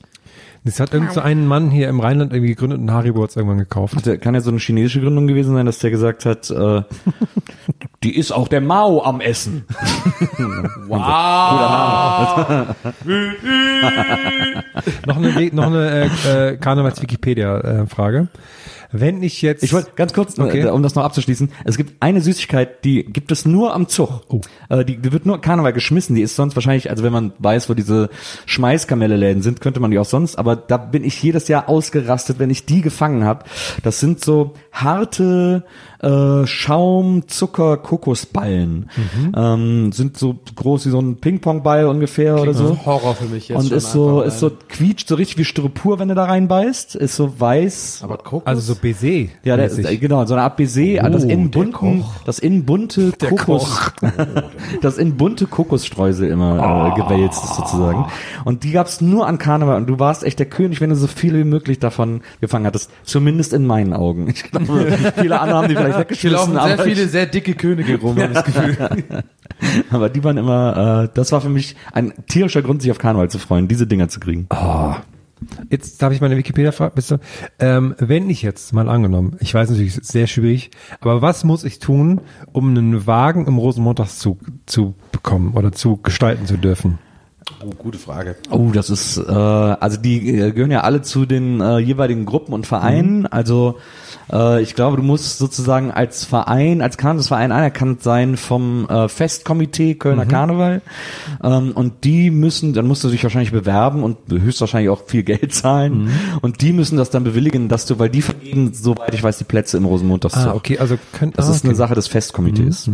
S5: Das hat irgend so einen Mann hier im Rheinland irgendwie gegründet und Haribo hat's irgendwann gekauft.
S4: Der kann ja so eine chinesische Gründung gewesen sein, dass der gesagt hat, äh, die ist auch der Mao am Essen.
S5: noch eine, noch eine äh, äh, Karnevals-Wikipedia-Frage. Wenn ich jetzt...
S4: Ich wollte ganz kurz,
S5: Okay.
S4: äh, um das noch abzuschließen, es gibt eine Süßigkeit, die gibt es nur am Zug.
S5: Oh.
S4: Äh, die, die wird nur Karneval geschmissen, die ist sonst wahrscheinlich, also wenn man weiß, wo diese Schmeißkamelle-Läden sind, könnte man die auch sonst, aber da bin ich jedes Jahr ausgerastet, wenn ich die gefangen habe. Das sind so harte äh, Schaum, Zucker, Kokosballen.
S5: Mhm.
S4: Ähm, sind so groß wie so ein Ping-Pong-Ball ungefähr oder so.
S3: Horror für mich jetzt
S4: Und
S3: schon
S4: ist so, ist so quietscht so richtig wie Styropor, wenn du da reinbeißt. Ist so weiß.
S3: Aber Kokos?
S5: also so Baiser.
S4: Ja, der, der, genau, so eine Art Baiser, das
S3: Oh,
S4: in
S3: der
S4: bunten, das in bunte Kokos, das in bunte Kokosstreusel immer äh, gewälzt ist sozusagen. Und die gab's nur an Karneval und du warst echt der König, wenn du so viel wie möglich davon gefangen hattest. Zumindest in meinen Augen. Ich glaube, viele andere haben die vielleicht
S3: Hier
S4: weggeschmissen,
S3: laufen sehr viele sehr dicke Könige rum, habe ich das Gefühl.
S4: aber die waren immer, äh, das war für mich ein tierischer Grund, sich auf Karneval zu freuen, diese Dinger zu kriegen.
S5: Jetzt darf ich meine Wikipedia-Frage, bist du? Ähm, wenn ich jetzt mal angenommen, ich weiß natürlich, es ist sehr schwierig, aber was muss ich tun, um einen Wagen im Rosenmontagszug zu bekommen oder zu gestalten zu dürfen?
S3: Oh, gute Frage.
S4: Oh, das ist, äh, also die äh, gehören ja alle zu den äh, jeweiligen Gruppen und Vereinen. Also äh, ich glaube, du musst sozusagen als Verein, als Karnevalsverein anerkannt sein vom äh, Festkomitee Kölner Karneval. Ähm, und die müssen, dann musst du dich wahrscheinlich bewerben und höchstwahrscheinlich auch viel Geld zahlen. Und die müssen das dann bewilligen, dass du, weil die vergeben, soweit ich weiß, die Plätze im Rosenmontagszug.
S5: Ah, okay, also könnt,
S4: Das
S5: ah,
S4: ist eine
S5: okay.
S4: Sache des Festkomitees.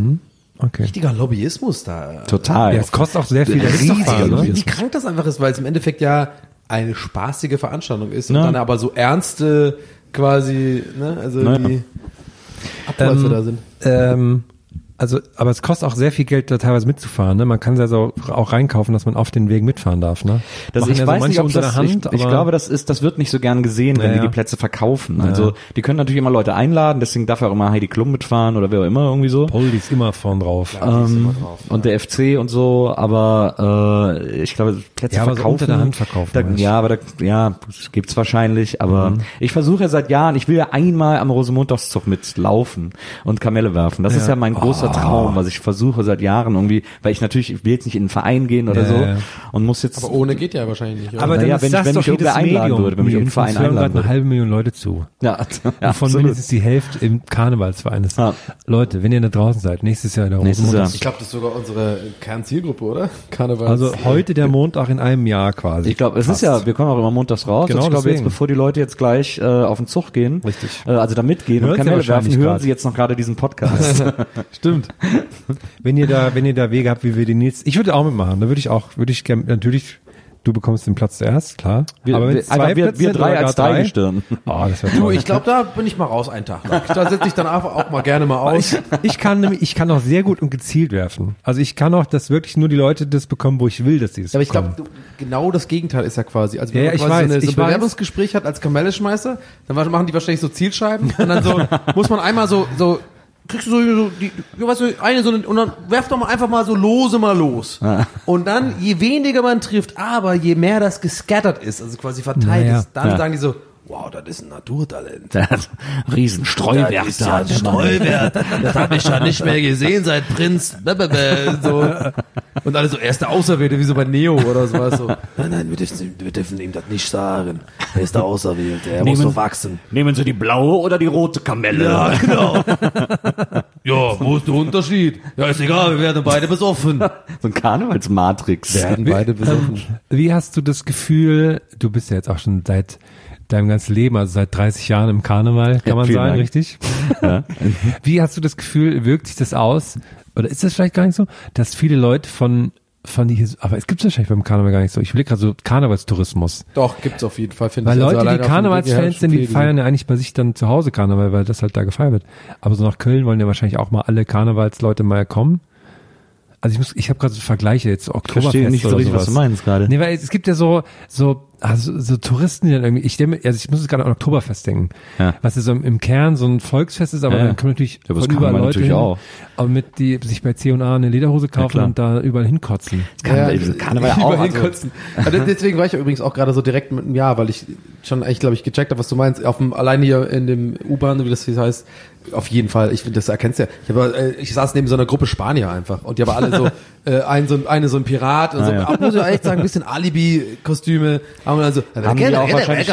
S5: Okay.
S3: Richtiger Lobbyismus da.
S4: Total.
S5: Ja, es kostet auch sehr viel.
S4: Riesiger
S5: ne?
S4: Lobbyismus.
S3: Wie krank das einfach ist, weil es im Endeffekt ja eine spaßige Veranstaltung ist und
S4: Ja.
S3: dann aber so ernste quasi, ne, also
S4: Naja.
S3: die Abläufe da sind.
S5: Ähm, also, aber es kostet auch sehr viel Geld, da teilweise mitzufahren. Ne? Man kann ja so auch reinkaufen, dass man auf den Wegen mitfahren darf. Ne?
S4: Das,
S5: Machen
S4: ich
S5: ja so
S4: weiß nicht,
S5: manche
S4: ob
S5: unter
S4: das,
S5: Hand,
S4: ich, ich glaube, das ist, das wird nicht so gern gesehen, wenn
S5: Ja,
S4: die
S5: ja.
S4: die Plätze verkaufen. Also, die können natürlich immer Leute einladen, deswegen darf ja auch immer Heidi Klum mitfahren oder wer auch immer irgendwie so.
S5: Paul, die ist immer vorn drauf.
S4: Ähm, und der FC und so, aber äh, ich glaube, Plätze
S5: Ja, aber so
S4: verkaufen.
S5: unter der Hand verkaufen,
S4: Da, ja, aber da, ja, gibt's wahrscheinlich. Aber
S5: Mhm.
S4: ich versuche ja seit Jahren, ich will ja einmal am Rosenmontagszug mitlaufen und Kamelle werfen. Das ist ja mein großer
S5: Oh.
S4: Traum, was ich versuche seit Jahren irgendwie, weil ich natürlich, ich will jetzt nicht in einen Verein gehen oder
S5: Ja,
S4: so und muss jetzt.
S3: Aber ohne geht ja wahrscheinlich nicht. oder?
S5: Aber
S4: Naja, wenn ich- wenn
S5: doch
S4: mich irgendwer
S5: jedes
S4: einladen
S5: Medium.
S4: würde, wenn mich irgendein Verein einladen
S5: gerade eine
S4: würde.
S5: halbe Million Leute zu.
S4: ja, ja
S5: Von
S4: absolut.
S5: mindestens die Hälfte im Karnevalsverein ist.
S4: Ja.
S5: Leute, wenn ihr da draußen seid, nächstes Jahr in der
S4: Nächstes. Jahr.
S3: ich glaube, das ist sogar unsere Kernzielgruppe, oder? Karneval.
S5: Also heute der Montag in einem Jahr quasi.
S4: Ich glaube, es ist ja, wir kommen auch immer montags raus.
S5: Genau
S4: ich glaube jetzt, bevor die Leute jetzt gleich äh, auf den Zug gehen,
S5: Richtig.
S4: äh, also da mitgehen
S5: Hören
S4: und Kamelle
S5: wahrscheinlich
S4: werfen, hören
S5: grad.
S4: sie jetzt noch gerade diesen Podcast.
S5: Stimmt. Wenn ihr da, wenn ihr da Wege habt, wie wir den jetzt, ich würde auch mitmachen. Da würde ich auch, würde ich gerne, natürlich, du bekommst den Platz zuerst, klar.
S4: Wir,
S5: Aber wenn
S4: wir,
S5: es zwei
S4: wir,
S5: Plätze
S4: wir drei als drei gestirn.
S5: Oh, das wäre
S3: du, ich glaube, da bin ich mal raus einen Tag. lang. Da setze ich dann einfach auch mal gerne mal aus.
S5: Ich kann nämlich, ich kann auch sehr gut und gezielt werfen. Also ich kann auch, dass wirklich nur die Leute das bekommen, wo ich will, dass sie das
S3: Aber ich
S5: bekommen.
S3: glaube, genau das Gegenteil ist ja quasi. Also wenn
S5: Ja,
S3: man
S5: ich
S3: quasi
S5: weiß,
S3: so, eine, so
S5: ich
S3: ein
S5: weiß.
S3: Bewerbungsgespräch hat als Kamelle-Schmeißer, dann machen die wahrscheinlich so Zielscheiben und dann so muss man einmal so so kriegst du so, so die, du weißt du, eine so eine, und dann werf doch mal einfach mal so lose mal los. Und dann je weniger man trifft, aber je mehr das gescattert ist, also quasi verteilt
S5: Naja.
S3: ist, dann
S4: Ja.
S3: sagen die so Wow, das ist ein Naturtalent.
S4: Riesenstreuwert.
S3: Das ist ja ein Streuwert. Das habe ich ja nicht mehr gesehen seit Prinz. So. Und alle so, er ist der Auserwählte, wie so bei Neo oder sowas. So. Nein, nein, wir dürfen, wir dürfen ihm das nicht sagen. Er ist der Auserwählte, er muss
S4: Nehmen-
S3: so wachsen.
S4: Nehmen Sie die blaue oder die rote Kamelle?
S3: Ja, genau. ja, wo ist der Unterschied? Ja, ist egal, wir werden beide besoffen.
S4: So ein Karnevalsmatrix.
S3: Werden beide besoffen.
S5: Wie hast du das Gefühl, du bist ja jetzt auch schon seit deinem ganzen Leben, also seit 30 Jahren im Karneval, kann
S4: Ja,
S5: man sagen,
S4: Dank.
S5: richtig? Wie hast du das Gefühl, wirkt sich das aus, oder ist das vielleicht gar nicht so, dass viele Leute von, von die, aber es gibt es wahrscheinlich beim Karneval gar nicht so, ich will gerade so Karnevalstourismus.
S3: Doch, gibt's auf jeden Fall, finde
S5: Weil
S3: ich. Also
S5: Leute,
S3: allein
S5: die Karnevalsfans sind, die feiern ja eigentlich bei sich dann zu Hause Karneval, weil das halt da gefeiert wird. Aber so nach Köln wollen ja wahrscheinlich auch mal alle Karnevalsleute mal kommen. Also ich muss, ich habe gerade so Vergleiche jetzt so
S4: Ich
S5: Oktoberfest
S4: verstehe nicht so richtig, was du meinst gerade.
S5: Nee, weil es gibt ja so, so, also so Touristen, die dann irgendwie, ich denke, also ich muss jetzt gerade an Oktoberfest denken,
S4: Ja.
S5: was ja so im, im Kern so ein Volksfest ist, aber
S4: Ja,
S5: dann kommen natürlich
S4: Ja, aber das
S5: von
S4: kann
S5: überall
S4: man
S5: Leute
S4: natürlich
S5: hin,
S4: auch.
S5: aber mit die sich bei C&A eine Lederhose kaufen
S4: klar.
S5: und da überall hinkotzen.
S4: Karneval, Karneval auch.
S3: überall
S4: Also,
S3: hinkotzen. Also deswegen war ich übrigens auch gerade so direkt mit einem Ja, weil ich schon echt, glaube ich, gecheckt habe, was du meinst. Auf dem, allein hier in dem U-Bahn, wie das hier heißt, auf jeden Fall. Ich finde, das erkennst du ja. Ich, hab, äh, ich saß neben so einer Gruppe Spanier einfach und die aber alle so, äh, ein, so ein, eine so ein Pirat und so,
S4: Ah, ja.
S3: auch, muss ich echt sagen, ein bisschen Alibi-Kostüme. Haben wir dann so,
S4: Haben die auch wahrscheinlich-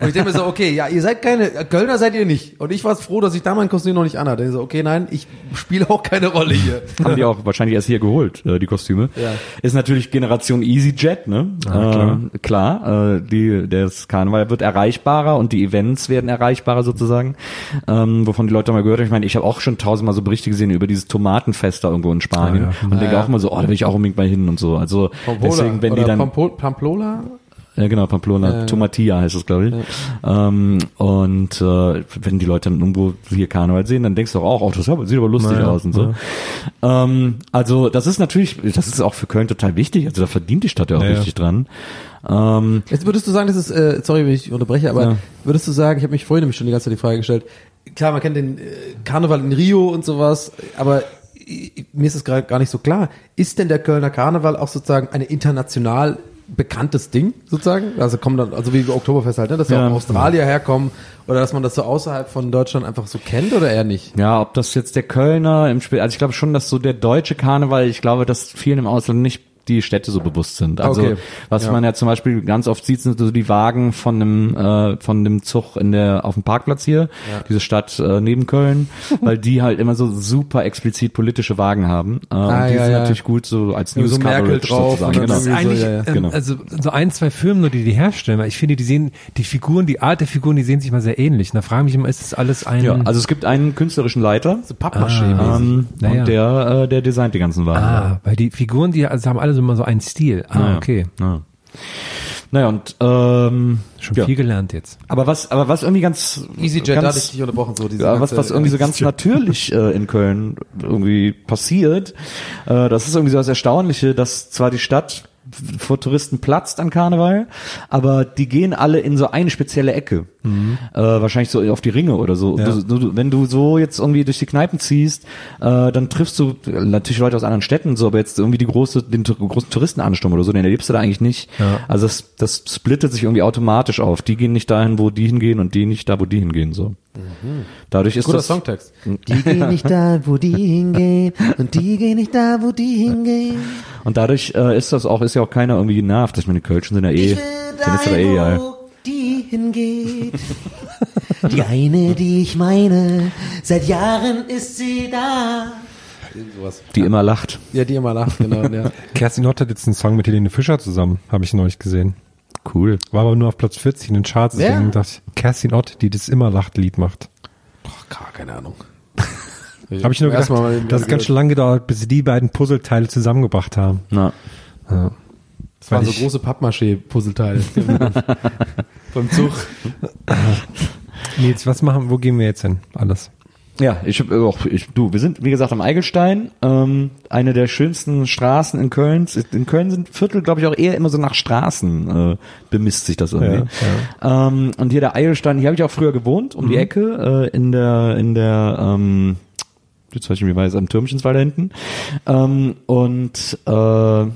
S3: und ich denke mir so, okay, ja, ihr seid keine, Kölner seid ihr nicht. Und ich war froh, dass ich da mein Kostüm noch nicht anhatte. Ich so, okay, nein, ich spiele auch keine Rolle hier.
S4: haben die auch wahrscheinlich erst hier geholt, äh, die Kostüme.
S3: Ja.
S4: Ist natürlich Generation EasyJet, ne?
S5: klar.
S4: Äh, klar äh, die, das Karneval wird erreichbarer und die Events werden erreichbarer sozusagen, ähm, wovon die Leute mal gehört haben. Ich meine, ich habe auch schon tausendmal so Berichte gesehen über dieses Tomatenfest da irgendwo in Spanien
S5: Ah, ja.
S4: und denke
S3: Ja, ja.
S4: auch mal so, oh, da will ich auch unbedingt mal hin und so. Also
S3: Pampola
S4: deswegen, wenn die dann
S3: Pampo- Pamplola?
S4: Ja, genau, Pamplona, Tomatia heißt es, glaube ich. Ähm, und äh, wenn die Leute dann irgendwo hier Karneval sehen, dann denkst du auch, oh, das sieht aber lustig
S5: Naja,
S4: aus und so. Ähm, also das ist natürlich, das ist auch für Köln total wichtig. Also da verdient die Stadt ja auch
S5: Ja, ja.
S4: richtig dran. Ähm,
S3: Jetzt würdest du sagen, das ist, äh, sorry, wenn ich unterbreche, aber
S4: Ja.
S3: würdest du sagen, ich habe mich vorhin nämlich schon die ganze Zeit die Frage gestellt, klar, man kennt den äh, Karneval in Rio und sowas, aber äh, mir ist es gerade gar nicht so klar. Ist denn der Kölner Karneval auch sozusagen eine international bekanntes Ding sozusagen? Also kommen dann, also wie Oktoberfest halt, ne? dass ja auch Australier herkommen oder dass man das so außerhalb von Deutschland einfach so kennt oder eher nicht?
S4: ja, ob das jetzt der Kölner im Spiel, also ich glaube schon, dass so der deutsche Karneval, ich glaube, dass vielen im Ausland nicht die Städte so bewusst sind. Also
S3: Okay.
S4: was
S3: Ja.
S4: man ja zum Beispiel ganz oft sieht, sind so die Wagen von dem äh, von dem Zug in der auf dem Parkplatz hier, diese Stadt äh, neben Köln, weil die halt immer so super explizit politische Wagen haben. Äh,
S3: Ah,
S4: und die
S3: ja,
S4: sind
S3: ja.
S4: natürlich gut so als
S3: Ja, so
S4: News
S3: Merkel
S4: Coverage
S3: drauf
S4: sozusagen. Genau.
S5: Das ist
S3: so,
S5: eigentlich,
S3: ja, ja.
S5: ähm,
S4: Genau.
S5: also so ein, zwei Firmen nur, die die herstellen, weil ich finde, die sehen, die Figuren, die Art der Figuren, die sehen sich mal sehr ähnlich. Und da frage ich mich immer, ist das alles ein,
S4: Ja, also es gibt einen künstlerischen Leiter,
S3: So Pappmaché.
S5: Ah.
S4: ähm,
S5: Naja.
S4: und der äh, der designt die ganzen Wagen.
S5: ah, weil die Figuren, die also haben alle so immer so einen Stil. Ah,
S4: Naja.
S5: okay.
S4: Ja. Naja, und ähm,
S5: Schon
S4: ja.
S5: viel gelernt jetzt.
S4: aber was aber was irgendwie ganz
S3: EasyJet, da
S4: ganz,
S3: hatte ich dich unterbrochen, so diese
S4: ja, was,
S3: ganze-
S4: was irgendwie so ganz natürlich äh, in Köln irgendwie passiert. Äh, das ist irgendwie so das Erstaunliche, dass zwar die Stadt vor Touristen platzt an Karneval, aber die gehen alle in so eine spezielle Ecke. Äh, wahrscheinlich so auf die Ringe oder so.
S5: Ja.
S4: Du, du, wenn du so jetzt irgendwie durch die Kneipen ziehst, äh, dann triffst du natürlich Leute aus anderen Städten, so, aber jetzt irgendwie die große, den großen Touristenansturm oder so, den erlebst du da eigentlich nicht.
S5: Ja.
S4: Also das, das splittet sich irgendwie automatisch auf. Die gehen nicht dahin, wo die hingehen und die nicht da, wo die hingehen. So. Dadurch ist
S3: Guter
S4: das
S3: Songtext. Die gehen nicht da, wo die hingehen und die gehen nicht da, wo die hingehen.
S4: und dadurch äh, ist das auch, ist ja auch keiner irgendwie genervt. Ich meine, die Kölschen sind ja eh, denen ist aber eh egal.
S6: die hingeht. Die eine, die ich meine, seit Jahren ist sie da.
S3: Sowas.
S4: Die immer lacht.
S3: Ja, die immer lacht, genau. Ja.
S5: Kerstin Ott hat jetzt einen Song mit Helene Fischer zusammen, habe ich neulich gesehen.
S4: Cool.
S5: War aber nur auf Platz 40 in den Charts, deswegen dachte ich, Kerstin Ott, die das immer lacht Lied macht.
S3: Boah, gar keine Ahnung.
S5: Habe ich nur gedacht, das hat ganz schön lange gedauert, bis sie die beiden Puzzleteile zusammengebracht haben.
S4: Na.
S5: Ja.
S3: Das waren so große Pappmaché-Puzzleteile. Beim Zug.
S5: Nils, was machen, wo gehen wir jetzt hin? Alles.
S4: Ja, ich hab auch, ich, du, wir sind, wie gesagt, am Eigelstein, ähm, eine der schönsten Straßen in Köln. In Köln sind Viertel, glaube ich, auch eher immer so nach Straßen, äh, bemisst sich das irgendwie. Ähm, und hier der Eigelstein, hier habe ich auch früher gewohnt, um die Ecke, äh, in der, in der, ähm, jetzt weiß ich nicht, wie weiß, am Türmchenswald da hinten. Ähm, und, äh,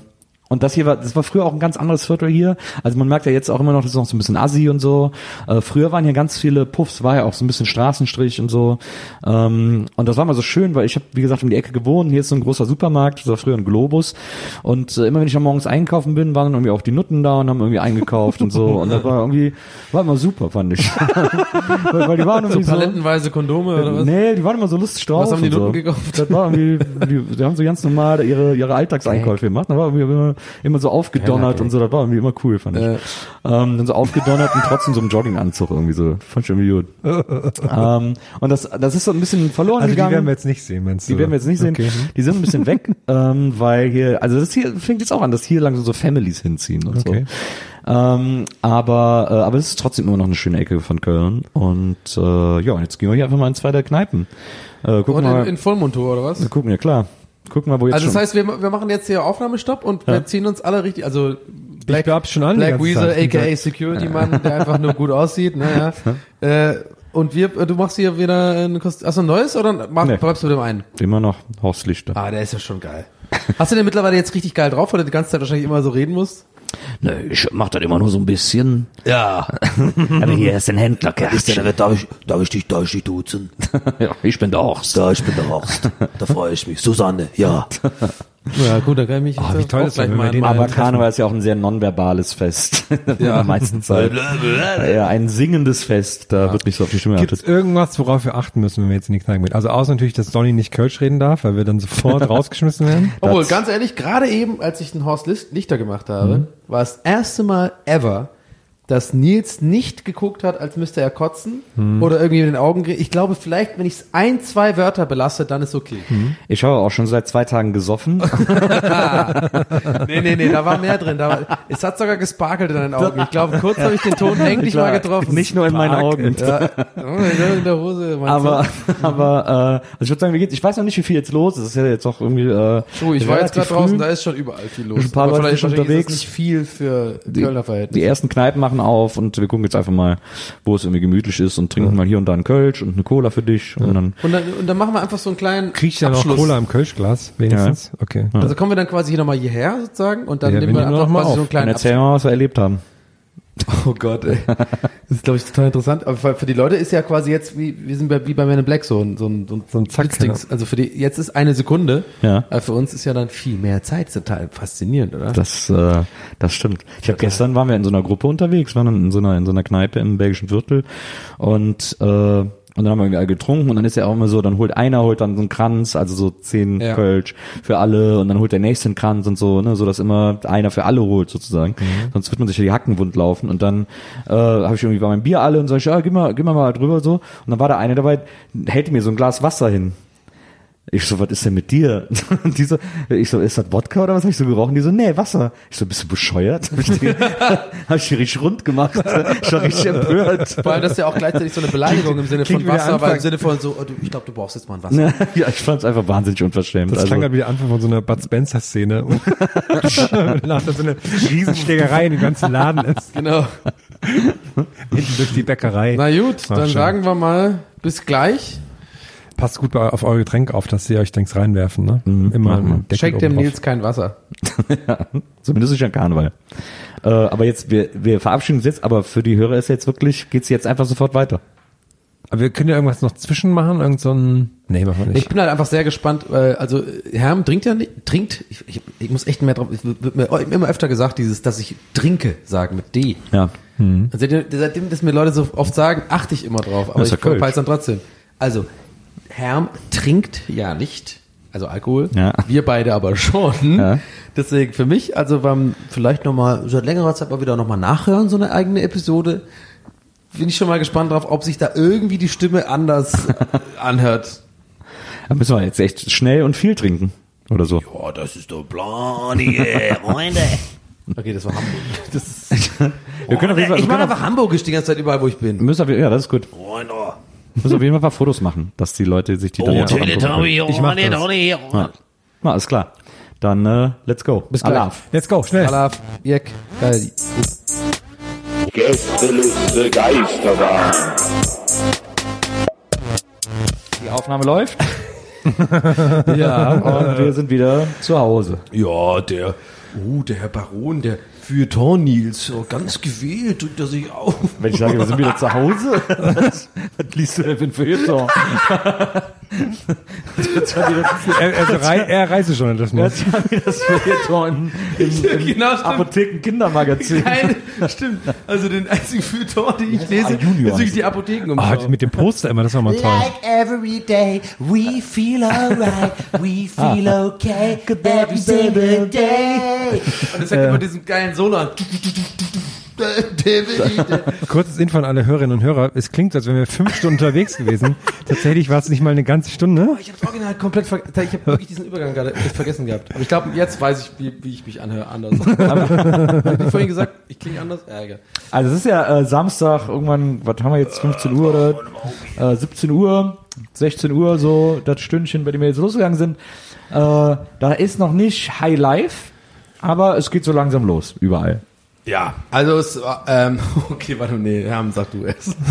S4: und das hier war, das war früher auch ein ganz anderes Viertel hier. Also man merkt ja jetzt auch immer noch, das ist noch so ein bisschen assi und so. Äh, früher waren hier ganz viele Puffs, war ja auch so ein bisschen Straßenstrich und so. Ähm, und das war mal so schön, weil ich habe, wie gesagt, um die Ecke gewohnt. Hier ist so ein großer Supermarkt, das war früher ein Globus. Und äh, immer wenn ich dann morgens einkaufen bin, waren dann irgendwie auch die Nutten da und haben irgendwie eingekauft und so. Und das war irgendwie, war immer super, fand ich. weil, weil die waren
S3: So
S4: irgendwie so,
S3: palettenweise Kondome oder was?
S4: Nee, die waren immer so lustig drauf.
S3: Was haben die
S4: und so.
S3: Nutten gekauft?
S4: Das war irgendwie, die, die haben so ganz normal ihre, ihre Alltagseinkäufe gemacht. Das war irgendwie immer, immer so aufgedonnert und so. Das war irgendwie immer cool, fand ich.
S3: Äh.
S4: Ähm, dann so aufgedonnert und trotzdem so im Jogginganzug irgendwie so. Fand ich irgendwie gut. ähm, und das, das ist so ein bisschen verloren
S5: Also die
S4: gegangen.
S5: werden wir jetzt nicht sehen, meinst du?
S4: Die werden wir jetzt nicht sehen.
S5: Okay.
S4: Die sind ein bisschen weg, ähm, weil hier, also das hier fängt jetzt auch an, dass hier langsam so Families hinziehen und
S5: Okay.
S4: so. Ähm, aber, äh, aber es ist trotzdem immer noch eine schöne Ecke von Köln. Und äh, ja, jetzt gehen wir hier einfach mal in zwei der Kneipen. Äh, gucken
S3: Und
S4: mal.
S3: in, in Vollmontur oder was?
S4: wir gucken, ja klar. Gucken mal, wo jetzt
S3: Also das
S4: schon.
S3: heißt, wir, wir machen jetzt hier Aufnahmestopp und wir ziehen uns alle richtig, also Black,
S5: glaub's schon an die
S3: Black
S5: ganze
S3: Weasel,
S5: Zeit.
S3: aka Security Mann, der einfach nur gut aussieht, naja. Äh, und wir, du machst hier wieder ein Kostüm, hast du ein neues oder mach,
S4: Nee.
S3: bleibst du mit dem einen?
S4: Immer noch Horst Lichter.
S3: Ah, der ist ja schon geil. Hast du den mittlerweile jetzt richtig geil drauf, weil du die ganze Zeit wahrscheinlich immer so reden musst?
S4: Ne, ich mach das immer nur so ein bisschen.
S6: Ja,
S4: Aber hier ist ein Händler,
S6: ist der, darf ich, darf ich dich, darf ich dich duzen?
S4: ja, ich bin der Horst.
S6: Da, ich bin der Horst. Da freue ich mich. Susanne, ja.
S3: Ja, gut, da kann ich mich
S5: Oh, wie toll
S3: gleich
S5: das, wenn
S3: mal
S4: Aber Karneval ist ja auch ein sehr nonverbales Fest. Ja. In der meisten Zeit. Ja, ein singendes Fest. Da wird nicht so auf die Stimme
S5: Gibt irgendwas, worauf wir achten müssen, wenn wir jetzt in die Kneipe gehen? Also außer natürlich, dass Donny nicht Kölsch reden darf, weil wir dann sofort rausgeschmissen werden.
S3: Obwohl, ganz ehrlich, gerade eben, als ich den Horst List- Lichter gemacht habe, war das erste Mal ever, dass Nils nicht geguckt hat, als müsste er kotzen oder irgendwie in den Augen. Ich glaube, vielleicht, wenn ich es ein, zwei Wörter belasse, dann ist okay.
S4: Ich habe auch schon seit zwei Tagen gesoffen.
S3: Nee, nee, nee, da war mehr drin. War, es hat sogar gesparkelt in deinen Augen. Ich glaube, kurz habe ich den Ton endlich mal getroffen.
S4: Nicht nur in meinen Augen.
S3: ja, in der Hose.
S4: Aber, aber, äh, also ich würde sagen, wie geht's? Ich weiß noch nicht, wie viel jetzt los ist. Es ist ja jetzt auch irgendwie, äh,
S3: Oh, ich war jetzt gerade draußen, da ist schon überall viel los.
S4: Ein paar
S3: Aber
S4: Leute
S3: vielleicht ist
S4: unterwegs.
S3: das nicht viel für Kölner Verhältnisse.
S4: Die ersten Kneipen machen auf und wir gucken jetzt einfach mal, wo es irgendwie gemütlich ist und trinken mal hier und da einen Kölsch und eine Cola für dich und dann
S3: Und dann, und dann machen wir einfach so einen kleinen
S5: Krieg ich dann auch
S3: Abschluss.
S5: Cola im Kölschglas, wenigstens? Okay.
S3: Also kommen wir dann quasi hier nochmal hierher sozusagen und dann
S5: Ja,
S3: nehmen
S5: wir
S3: wir einfach
S5: mal
S3: quasi
S5: auf.
S3: so einen
S4: dann
S3: kleinen
S4: erzählen wir mal, was wir erlebt haben.
S3: Oh Gott, ey. Das ist, glaube ich, total interessant. Aber für für die Leute ist ja quasi jetzt, wie, wir sind bei, wie bei Men in Black, so ein, so ein, so ein,
S5: So ein Zack,
S3: Blitzdings. Also für die, jetzt ist eine Sekunde.
S4: Ja.
S3: Aber für uns ist ja dann viel mehr Zeit. Total faszinierend, oder?
S4: Das, äh, das stimmt. Ich habe gestern waren wir in so einer Gruppe unterwegs, waren in so einer in so einer Kneipe im belgischen Viertel und äh, und dann haben wir irgendwie alle getrunken und dann ist ja auch immer so, dann holt einer holt dann so einen Kranz, also so zehn
S3: Ja.
S4: Kölsch für alle und dann holt der nächste einen Kranz und so, ne, so dass immer einer für alle holt sozusagen. Sonst wird man sich ja die Hacken wund laufen und dann äh, habe ich irgendwie war mein Bier alle und sag ich, ja, gib mal, gib mal mal drüber so und dann war da eine dabei, hält mir so ein Glas Wasser hin. Ich so, was ist denn mit dir? Und die so, ich so, ist das Wodka oder was hab ich so gerochen? Die so, nee, Wasser. Ich so, bist du bescheuert? Hab ich die, hab ich die richtig rund gemacht. Ich war richtig empört.
S3: Vor allem, das ist ja auch gleichzeitig so eine Beleidigung im Sinne von Wasser, aber im Sinne von so, oh, du, ich glaube, du brauchst jetzt mal ein Wasser.
S4: Ja, ich fand's einfach wahnsinnig unverschämt.
S5: Das
S4: also,
S5: klang gerade wie der Anfang von so einer Bud Spencer-Szene. Und danach dann so eine Riesenschlägerei in dem ganzen Laden ist.
S3: Genau.
S5: Hinten durch die Bäckerei.
S3: Na gut,
S5: Ach,
S3: dann
S5: schön.
S3: sagen wir mal, bis gleich.
S5: Passt gut bei, auf eure Getränke auf, dass sie euch Dings reinwerfen, ne? Immer einen Deckel
S3: Schenkt dem. Nils kein Wasser.
S4: Zumindest nicht an Karneval. Äh, aber jetzt, wir, wir verabschieden uns jetzt, aber für die Hörer ist jetzt wirklich, geht's jetzt einfach sofort weiter.
S5: Aber wir können ja irgendwas noch zwischen machen, irgend so ein, nee, machen wir
S3: Ich
S5: nicht.
S3: bin halt einfach sehr gespannt, weil, also, Herm trinkt ja nicht, trinkt, ich, ich, ich muss echt mehr drauf, es wird mir immer öfter gesagt, dieses, dass ich trinke, sagen mit D.
S4: Ja.
S3: Und seitdem, seitdem das mir Leute so oft sagen, achte ich immer drauf, aber
S4: Das ist ja
S3: ich verpeil's dann trotzdem. Also, Herm trinkt ja nicht, also Alkohol,
S4: Ja.
S3: wir beide aber schon.
S4: Ja.
S3: Deswegen für mich, also beim vielleicht nochmal, seit längerer Zeit mal wieder nochmal nachhören, so eine eigene Episode, bin ich schon mal gespannt drauf, ob sich da irgendwie die Stimme anders anhört.
S4: Da müssen wir jetzt echt schnell und viel trinken. Oder so.
S6: Oh, das ist doch Blondie, Freunde.
S3: Okay, das war Hamburg. Das ist,
S4: Wir können auf jeden Fall,
S3: ich
S4: wir
S3: mache einfach Hamburgisch die ganze Zeit überall, wo ich bin.
S4: müssen auf, ja, das ist gut.
S6: Freunde.
S4: Müssen auf jeden Fall ein paar Fotos machen, dass die Leute sich die dann
S6: Oh. Teletubby,
S5: Ich mach das.
S6: Donny,
S4: Ja. Na, alles klar. Dann äh, let's go.
S3: Bis gleich.
S4: Alaf.
S5: Let's go, schnell.
S3: Alaf, Jek, geil.
S2: Gästeliste Geisterbahn.
S4: Die Aufnahme läuft
S3: Ja,
S4: und wir sind wieder zu Hause.
S3: ja, der, oh, der Herr Baron, der Feuilleton Nils, so ganz gewählt drückt er sich auf.
S4: Wenn ich sage, wir sind wieder zu Hause, was, was liest du denn für ein Feuilleton?
S5: Er, also Rei, er Reisejournalismus.
S4: Das war das Feuilleton im, im
S3: Genau, stimmt.
S4: Apotheken-Kindermagazin.
S3: Keine, stimmt. Also den einzigen Feuilleton, den ich lese,
S4: Junior.
S3: ist wirklich die Apotheken
S5: Ah, mit dem Poster immer, das war mal toll.
S6: Like every day, we feel alright, we feel okay, every single day.
S3: Und es hat immer diesen geilen Solo an.
S5: Kurzes Info an alle Hörerinnen und Hörer. Es klingt, als wären wir fünf Stunden unterwegs gewesen. Tatsächlich war es nicht mal eine ganze Stunde.
S3: Ich habe Original komplett vergessen. Ich habe wirklich diesen Übergang gerade vergessen gehabt. Aber ich glaube, jetzt weiß ich, wie, wie ich mich anhöre. Anders. Hab ich vorhin gesagt, ich klinge anders? Ja, egal.
S4: Also es ist ja äh, Samstag, irgendwann, was haben wir jetzt, 15 Uhr oder äh, 17 Uhr, 16 Uhr so, das Stündchen, bei dem wir jetzt losgegangen sind. Äh, da ist noch nicht High Life, aber es geht so langsam los, überall.
S3: Ja, also es war, ähm, okay, warte, nee, Herm, sag du erst.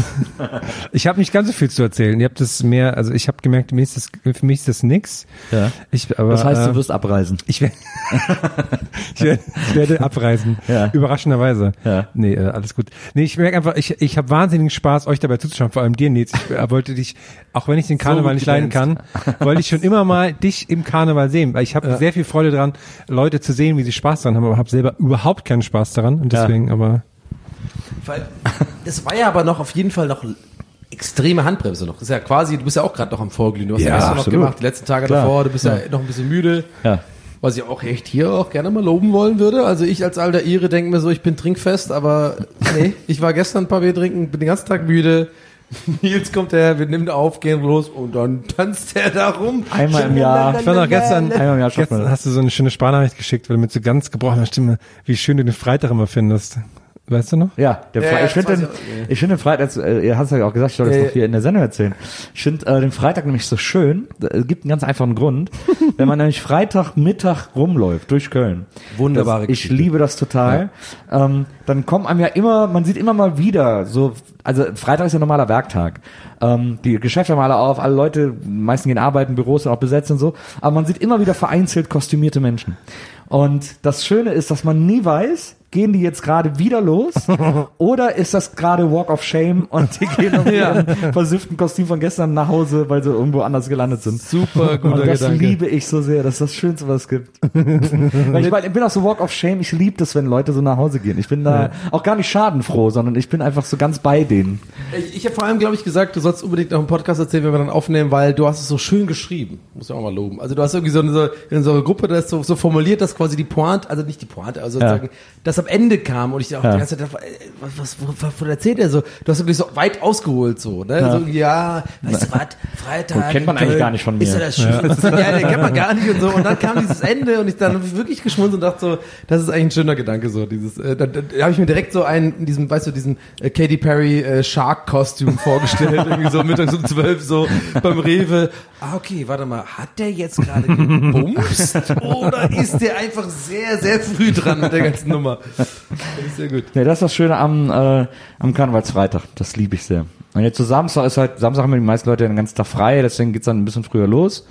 S5: Ich habe nicht ganz so viel zu erzählen. Ihr habt das mehr, also ich habe gemerkt, für mich ist das, für mich ist das nix.
S4: Ja.
S5: Ich, aber,
S4: Das heißt,
S5: äh,
S4: du wirst abreisen.
S5: Ich werde, ich werde, ich werde abreisen.
S4: Ja.
S5: Überraschenderweise.
S4: Ja.
S5: Nee, äh, alles gut. Nee, ich merke einfach, ich, ich habe wahnsinnigen Spaß, euch dabei zuzuschauen, vor allem dir, Nils. Ich äh, wollte dich, auch wenn ich den Karneval
S3: gut
S5: nicht leiden kann, wollte ich schon immer mal dich im Karneval sehen, weil ich habe sehr viel Freude dran, Leute zu sehen, wie sie Spaß daran haben, aber habe selber überhaupt keinen Spaß daran und deswegen, aber
S3: Weil, das war ja aber noch auf jeden Fall noch extreme Handbremse noch. Das ist ja quasi, du bist ja auch gerade noch am Vorglühen. Du hast ja,
S4: Ja,
S3: gestern noch gemacht, die letzten Tage
S4: Klar.
S3: davor, du bist ja. noch ein bisschen müde.
S4: Ja.
S3: Was ich auch echt hier auch gerne mal loben wollen würde. Also ich als alter Ire denke mir so, ich bin trinkfest, aber nee, ich war gestern ein paar Bier trinken, bin den ganzen Tag müde. Nils kommt her, wir nehmen auf, gehen los und dann tanzt er da rum.
S4: Einmal im Jahr.
S5: ich war noch gestern,
S4: Einmal im Jahr
S5: gestern hast du so eine schöne Sprachnachricht geschickt, weil du mit so ganz gebrochener Stimme, wie schön du den Freitag immer findest. Weißt du noch?
S4: Ja, der
S3: Ja,
S4: Fre
S3: ja,
S4: ich finde den,
S3: ich
S4: finde den Freitag, äh, ihr hast ja auch gesagt, ich soll das
S3: Ja,
S4: doch
S3: ja.
S4: hier in der Sendung erzählen. Ich finde äh, den Freitag nämlich so schön, es gibt einen ganz einfachen Grund, wenn man nämlich Freitag Mittag rumläuft durch Köln.
S3: Wunderbare
S4: das, Ich liebe das total. Ähm, dann kommen einem ja immer, man sieht immer mal wieder so, also Freitag ist ja normaler Werktag. Ähm, die Geschäfte haben alle auf, alle Leute, meisten gehen arbeiten, Büros sind auch besetzt und so, aber man sieht immer wieder vereinzelt kostümierte Menschen. Und das Schöne ist, dass man nie weiß, gehen die jetzt gerade wieder los oder ist das gerade Walk of Shame und die gehen mit ihrem versifften Kostüm von gestern nach Hause, weil sie irgendwo anders gelandet sind.
S3: Super guter
S4: Und das
S3: Gedanke.
S4: liebe ich so sehr. Das ist das Schönste, was es gibt. Weil ich, mein, ich bin auch so Walk of Shame. Ich liebe das, wenn Leute so nach Hause gehen. Ich bin da auch gar nicht schadenfroh, sondern ich bin einfach so ganz bei denen.
S3: Ich, ich habe vor allem, glaube ich, gesagt, du sollst unbedingt noch einen Podcast erzählen, wenn wir dann aufnehmen, weil du hast es so schön geschrieben. Muss ich auch mal loben. Also du hast irgendwie so eine, so, in so einer Gruppe, das so, so formuliert, dass quasi die Pointe, also nicht die Pointe, also sozusagen, das am Ende kam und ich auch
S4: Ja.
S3: die ganze Zeit dachte, ey, was, was, was, was erzählt er so? Du hast wirklich so weit ausgeholt so, ne?
S4: Ja.
S3: So, ja, weißt du was, Freitag.
S4: Kennt man eigentlich gar nicht von mir.
S3: Ist ja das Schönste. Ja, den kennt man gar nicht und so. Und dann kam dieses Ende und ich dann wirklich geschmunzelt und dachte so, das ist eigentlich ein schöner Gedanke so. Dieses, äh, da, da, da habe ich mir direkt so einen, in diesem, weißt du, diesen äh, Katy Perry äh, Shark-Kostüm vorgestellt, irgendwie so mittags um zwölf so beim Rewe. Ah, okay, warte mal, hat der jetzt gerade gebumst oder ist der einfach sehr, sehr früh dran mit der ganzen Nummer? Das ist sehr gut.
S4: Ja, das ist das Schöne am, äh, am Karnevalsfreitag. Das liebe ich sehr. Und jetzt zu Samstag ist halt, Samstag haben die meisten Leute den ganzen Tag frei, deswegen geht's dann ein bisschen früher los.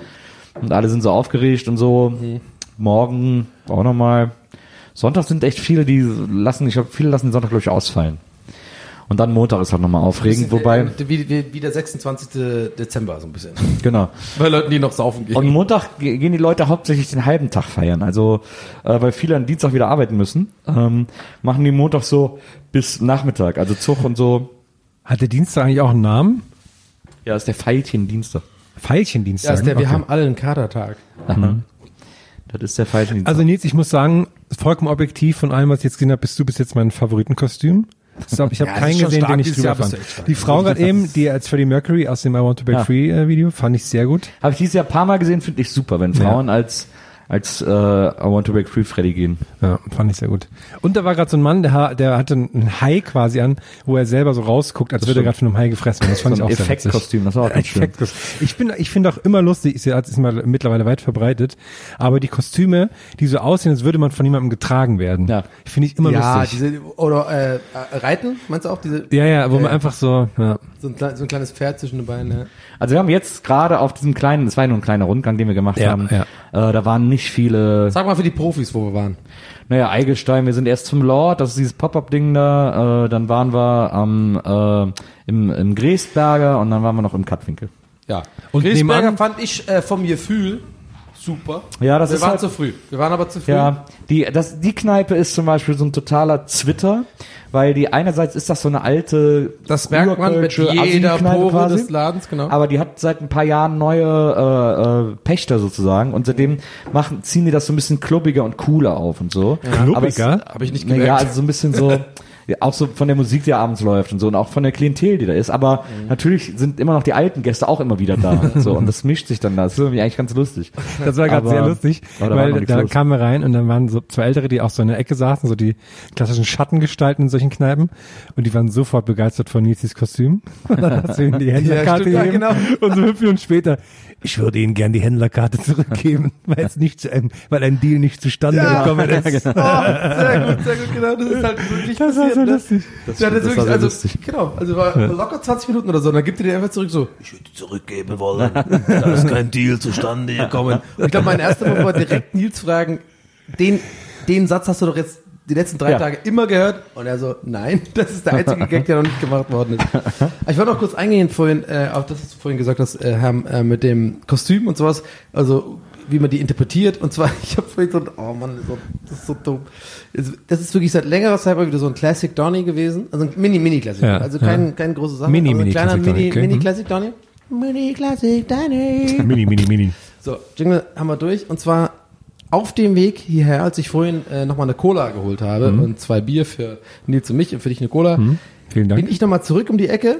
S4: Und alle sind so aufgeregt und so. Morgen auch nochmal. Sonntag sind echt viele, die lassen, ich glaube, viele lassen den Sonntag, glaube ich, ausfallen. Und dann Montag ist halt nochmal aufregend, wobei,
S3: Äh, Wie, wie, wie der 26. Dezember so ein bisschen.
S4: genau.
S3: Bei Leuten, die noch saufen gehen.
S4: Und Montag ge- gehen die Leute hauptsächlich den halben Tag feiern. Also, äh, weil viele am Dienstag wieder arbeiten müssen, ähm, machen die Montag so bis Nachmittag. Also Zug und so.
S5: Hat der Dienstag eigentlich auch einen Namen?
S4: Ja, ist der Veilchen Dienstag.
S5: Veilchendienstag.
S3: ja, ist der, wir
S5: Okay.
S3: haben alle einen Katertag.
S4: Das ist der Veilchen Dienstag.
S5: Also Nils, ich muss sagen, vollkommen objektiv von allem, was ich jetzt gesehen habe, bist du bis jetzt mein Favoritenkostüm. Ich habe ich hab
S3: Ja,
S5: keinen gesehen, den ich drüber fand. Die Frau gerade eben, die als Freddie Mercury aus dem I Want to Break
S4: Ja.
S5: Free äh, Video, fand ich sehr gut.
S4: Habe ich dieses Jahr ein paar Mal gesehen, finde ich super, wenn Frauen als als äh, I Want to Break Free Freddy gehen.
S5: Ja, fand ich sehr gut. Und da war gerade so ein Mann, der, der hatte ein Hai quasi an, wo er selber so rausguckt, als würde er gerade von einem Hai gefressen werden. Das fand
S4: So ein
S5: ich auch.
S4: Effektkostüm, das war auch ganz schön.
S5: Ich bin, ich finde auch immer lustig, ist ja ist mal mittlerweile weit verbreitet, aber die Kostüme, die so aussehen, als würde man von jemandem getragen werden,
S4: Ja.
S5: finde ich immer
S3: ja,
S5: lustig.
S3: diese, oder äh, äh, Reiten, meinst du auch? Diese,
S5: ja, ja, wo man
S3: Äh,
S5: einfach so, ja.
S3: so, ein, so ein kleines Pferd zwischen den Beinen. Ja.
S4: Also wir haben jetzt gerade auf diesem kleinen, das war ja nur ein kleiner Rundgang, den wir gemacht
S5: Ja,
S4: haben,
S5: ja.
S4: Äh, da waren nicht viele,
S3: Sag mal für die Profis, wo wir waren.
S4: naja, Eigelstein, wir sind erst zum Lord, das ist dieses Pop-Up-Ding da, äh, dann waren wir am äh, im, im Gräsberger und dann waren wir noch im Kattwinkel.
S3: Ja.
S5: Und
S3: Gräsberger
S5: nebenan-
S3: fand ich äh, vom Gefühl super.
S4: Ja, das
S3: wir
S4: ist
S3: waren
S4: halt-
S3: zu früh. Wir waren aber zu früh.
S4: Ja, die, das, die Kneipe ist zum Beispiel so ein totaler Zwitter, weil die einerseits ist das so eine alte
S3: Das merkt man mit jeder Pore
S4: quasi.
S3: des Ladens, genau.
S4: Aber die hat seit ein paar Jahren neue äh, äh, Pächter sozusagen und seitdem machen, ziehen die das so ein bisschen klubbiger und cooler auf und so.
S5: Klubbiger?
S4: Aber es-
S3: Hab ich nicht gemerkt.
S4: Ja, also so ein bisschen so, Ja, Auch so von der Musik, die abends läuft und so und auch von der Klientel, die da ist. Aber natürlich sind immer noch die alten Gäste auch immer wieder da. so und das mischt sich dann da. Das ist irgendwie eigentlich ganz lustig.
S5: Das war gerade sehr lustig,
S4: da
S5: weil da
S4: los.
S5: kamen wir rein und dann waren so zwei Ältere, die auch so in der Ecke saßen, so die klassischen Schattengestalten in solchen Kneipen und die waren sofort begeistert von Nizis Kostüm. Und dann ihnen die Händlerkarte
S3: stimmt, ja, genau.
S5: und so fünf Minuten später, ich würde Ihnen gern die Händlerkarte zurückgeben, weil es nicht zu, ähm, weil ein Deal nicht zustande gekommen ist.
S3: Oh, sehr gut, sehr gut, genau. Das ist halt wirklich
S5: Das war so lustig.
S4: Das,
S3: Ja, das,
S4: das
S3: wirklich, also,
S4: lustig.
S3: genau, also war locker 20 Minuten oder so, und dann gibt er dir einfach zurück so, ich würde zurückgeben wollen, da ist kein Deal zustande gekommen. Und ich glaube, mein erster Moment war direkt Nils fragen, den, den Satz hast du doch jetzt die letzten drei
S4: Ja.
S3: Tage immer gehört? Und er so, nein, das ist der einzige Gag, der noch nicht gemacht worden ist. Ich wollte noch kurz eingehen vorhin, äh, auf das, was du vorhin gesagt hast, äh, Herr, äh, mit dem Kostüm und sowas, also wie man die interpretiert. Und zwar, ich habe vorhin so, ein- oh Mann, so, das ist so dumm. Das- ist wirklich seit längerer Zeit mal wieder so ein Classic Donny gewesen. Also ein Mini-Mini-Classic.
S5: Ja,
S3: also kein,
S5: ja.
S3: keine große Sache.
S5: Mini, Mini
S3: kleiner
S5: Classic Donny,
S3: Mini. Mini
S5: Mhm.
S3: Classic Donny. Mini Classic Donny.
S5: Mini, mini, mini.
S3: So, Jingle haben wir durch. Und zwar auf dem Weg hierher, als ich vorhin äh, nochmal eine Cola geholt habe und zwei Bier für Nils und mich und für dich eine Cola,
S5: Vielen Dank.
S3: bin ich nochmal zurück um die Ecke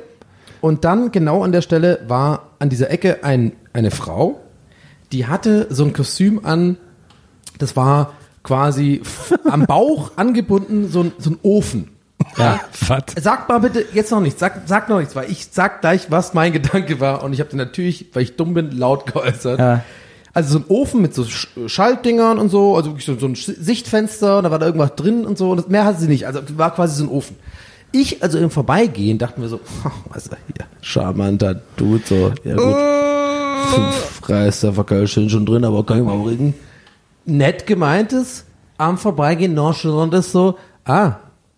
S3: und dann genau an der Stelle war an dieser Ecke ein, eine Frau, die hatte so ein Kostüm an, das war quasi am Bauch angebunden, so ein, so ein Ofen.
S5: Ja, fat.
S3: Sag mal bitte jetzt noch nichts, sag, sag noch nichts, weil ich sag gleich, was mein Gedanke war und ich habe den natürlich, weil ich dumm bin, laut geäußert.
S4: Ja.
S3: Also so ein Ofen mit so Sch- Schaltdingern und so, also wirklich so, so ein Sichtfenster, und da war da irgendwas drin und so, und das, mehr hatte sie nicht, also war quasi so ein Ofen. Ich, also im Vorbeigehen, dachten wir so, was ist hier, charmanter Dude, so, ja gut, fünf Reister verkölschen schon drin, aber kann ich mal bringen. Nett gemeintes, am Vorbeigehen nonchalant ist so, ah,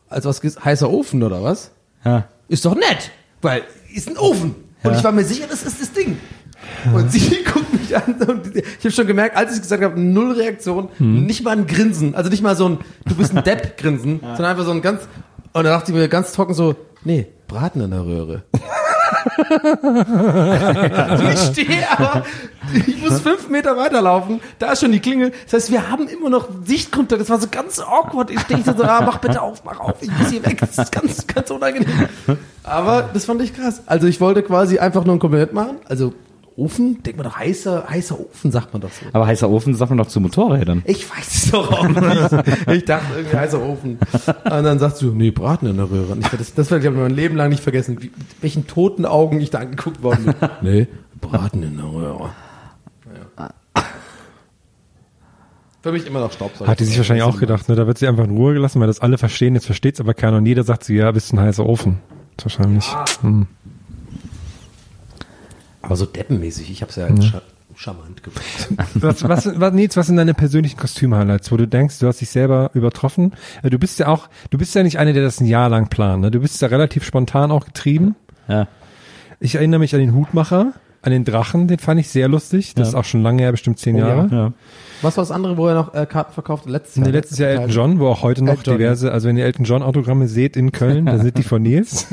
S3: als was heißer Ofen oder was?
S4: Ja.
S3: Ist doch nett, weil ist ein Ofen. Und ich war mir sicher, das ist das Ding. Und sie guckt mich an und ich habe schon gemerkt, als ich gesagt habe, null Reaktion, nicht mal ein Grinsen, also nicht mal so ein, du bist ein Depp Grinsen, sondern einfach so ein ganz, und da dachte ich mir ganz trocken so, nee, Braten in der Röhre. ich stehe, aber ich muss fünf Meter weiterlaufen, da ist schon die Klingel. Das heißt, wir haben immer noch Sichtkontakt. Das war so ganz awkward. Ich stehe so, ah, mach bitte auf, mach auf, ich muss hier weg. Das ist ganz, ganz unangenehm. Aber das fand ich krass. Also ich wollte quasi einfach nur ein Kompliment machen. Also Ofen, denkt man doch heißer, heißer Ofen, sagt man doch so.
S4: Aber heißer Ofen sagt man doch zu Motorrädern.
S3: Ich weiß es doch auch nicht. Ich dachte irgendwie heißer Ofen. Und dann sagst du, nee, Braten in der Röhre. Und ich, das, das werde ich mein Leben lang nicht vergessen, wie, mit welchen toten Augen ich da angeguckt worden bin. Nee, Braten in der Röhre. Ja. Für mich immer noch Staubsauger.
S5: Hat die sich wahrscheinlich auch gedacht, ne? Da wird sie einfach in Ruhe gelassen, weil das alle verstehen, jetzt versteht's aber keiner und jeder sagt sie, ja, bist ein heißer Ofen. Das ist wahrscheinlich. Hm.
S3: Aber so deppenmäßig, ich habe es ja als scha charmant gemacht.
S5: Was, was, was, Nils, was sind deine persönlichen Kostüm-Highlights, wo du denkst, du hast dich selber übertroffen? Äh, Du bist ja auch, du bist ja nicht einer, der das ein Jahr lang plant, ne? Du bist ja relativ spontan auch getrieben.
S4: Ja.
S5: Ich erinnere mich an den Hutmacher, an den Drachen, den fand ich sehr lustig. Das ist auch schon lange her, bestimmt zehn Jahre.
S4: Ja.
S3: Was war das andere, wo er noch äh, Karten verkauft? Letztes Jahr.
S5: Nee, letztes Jahr Elton John, wo auch heute noch
S3: Elton
S5: diverse, also wenn ihr Elton John Autogramme seht in Köln, dann sind die von Nils.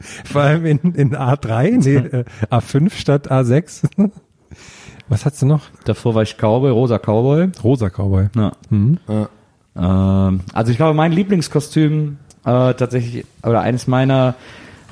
S5: Vor allem in, in A3, nee, äh, A5 statt A6. Was hast du noch?
S4: Davor war ich Cowboy, rosa Cowboy.
S5: Rosa Cowboy.
S4: Ja.
S5: Mhm.
S4: Ähm, also ich glaube, mein Lieblingskostüm äh, tatsächlich, oder eines meiner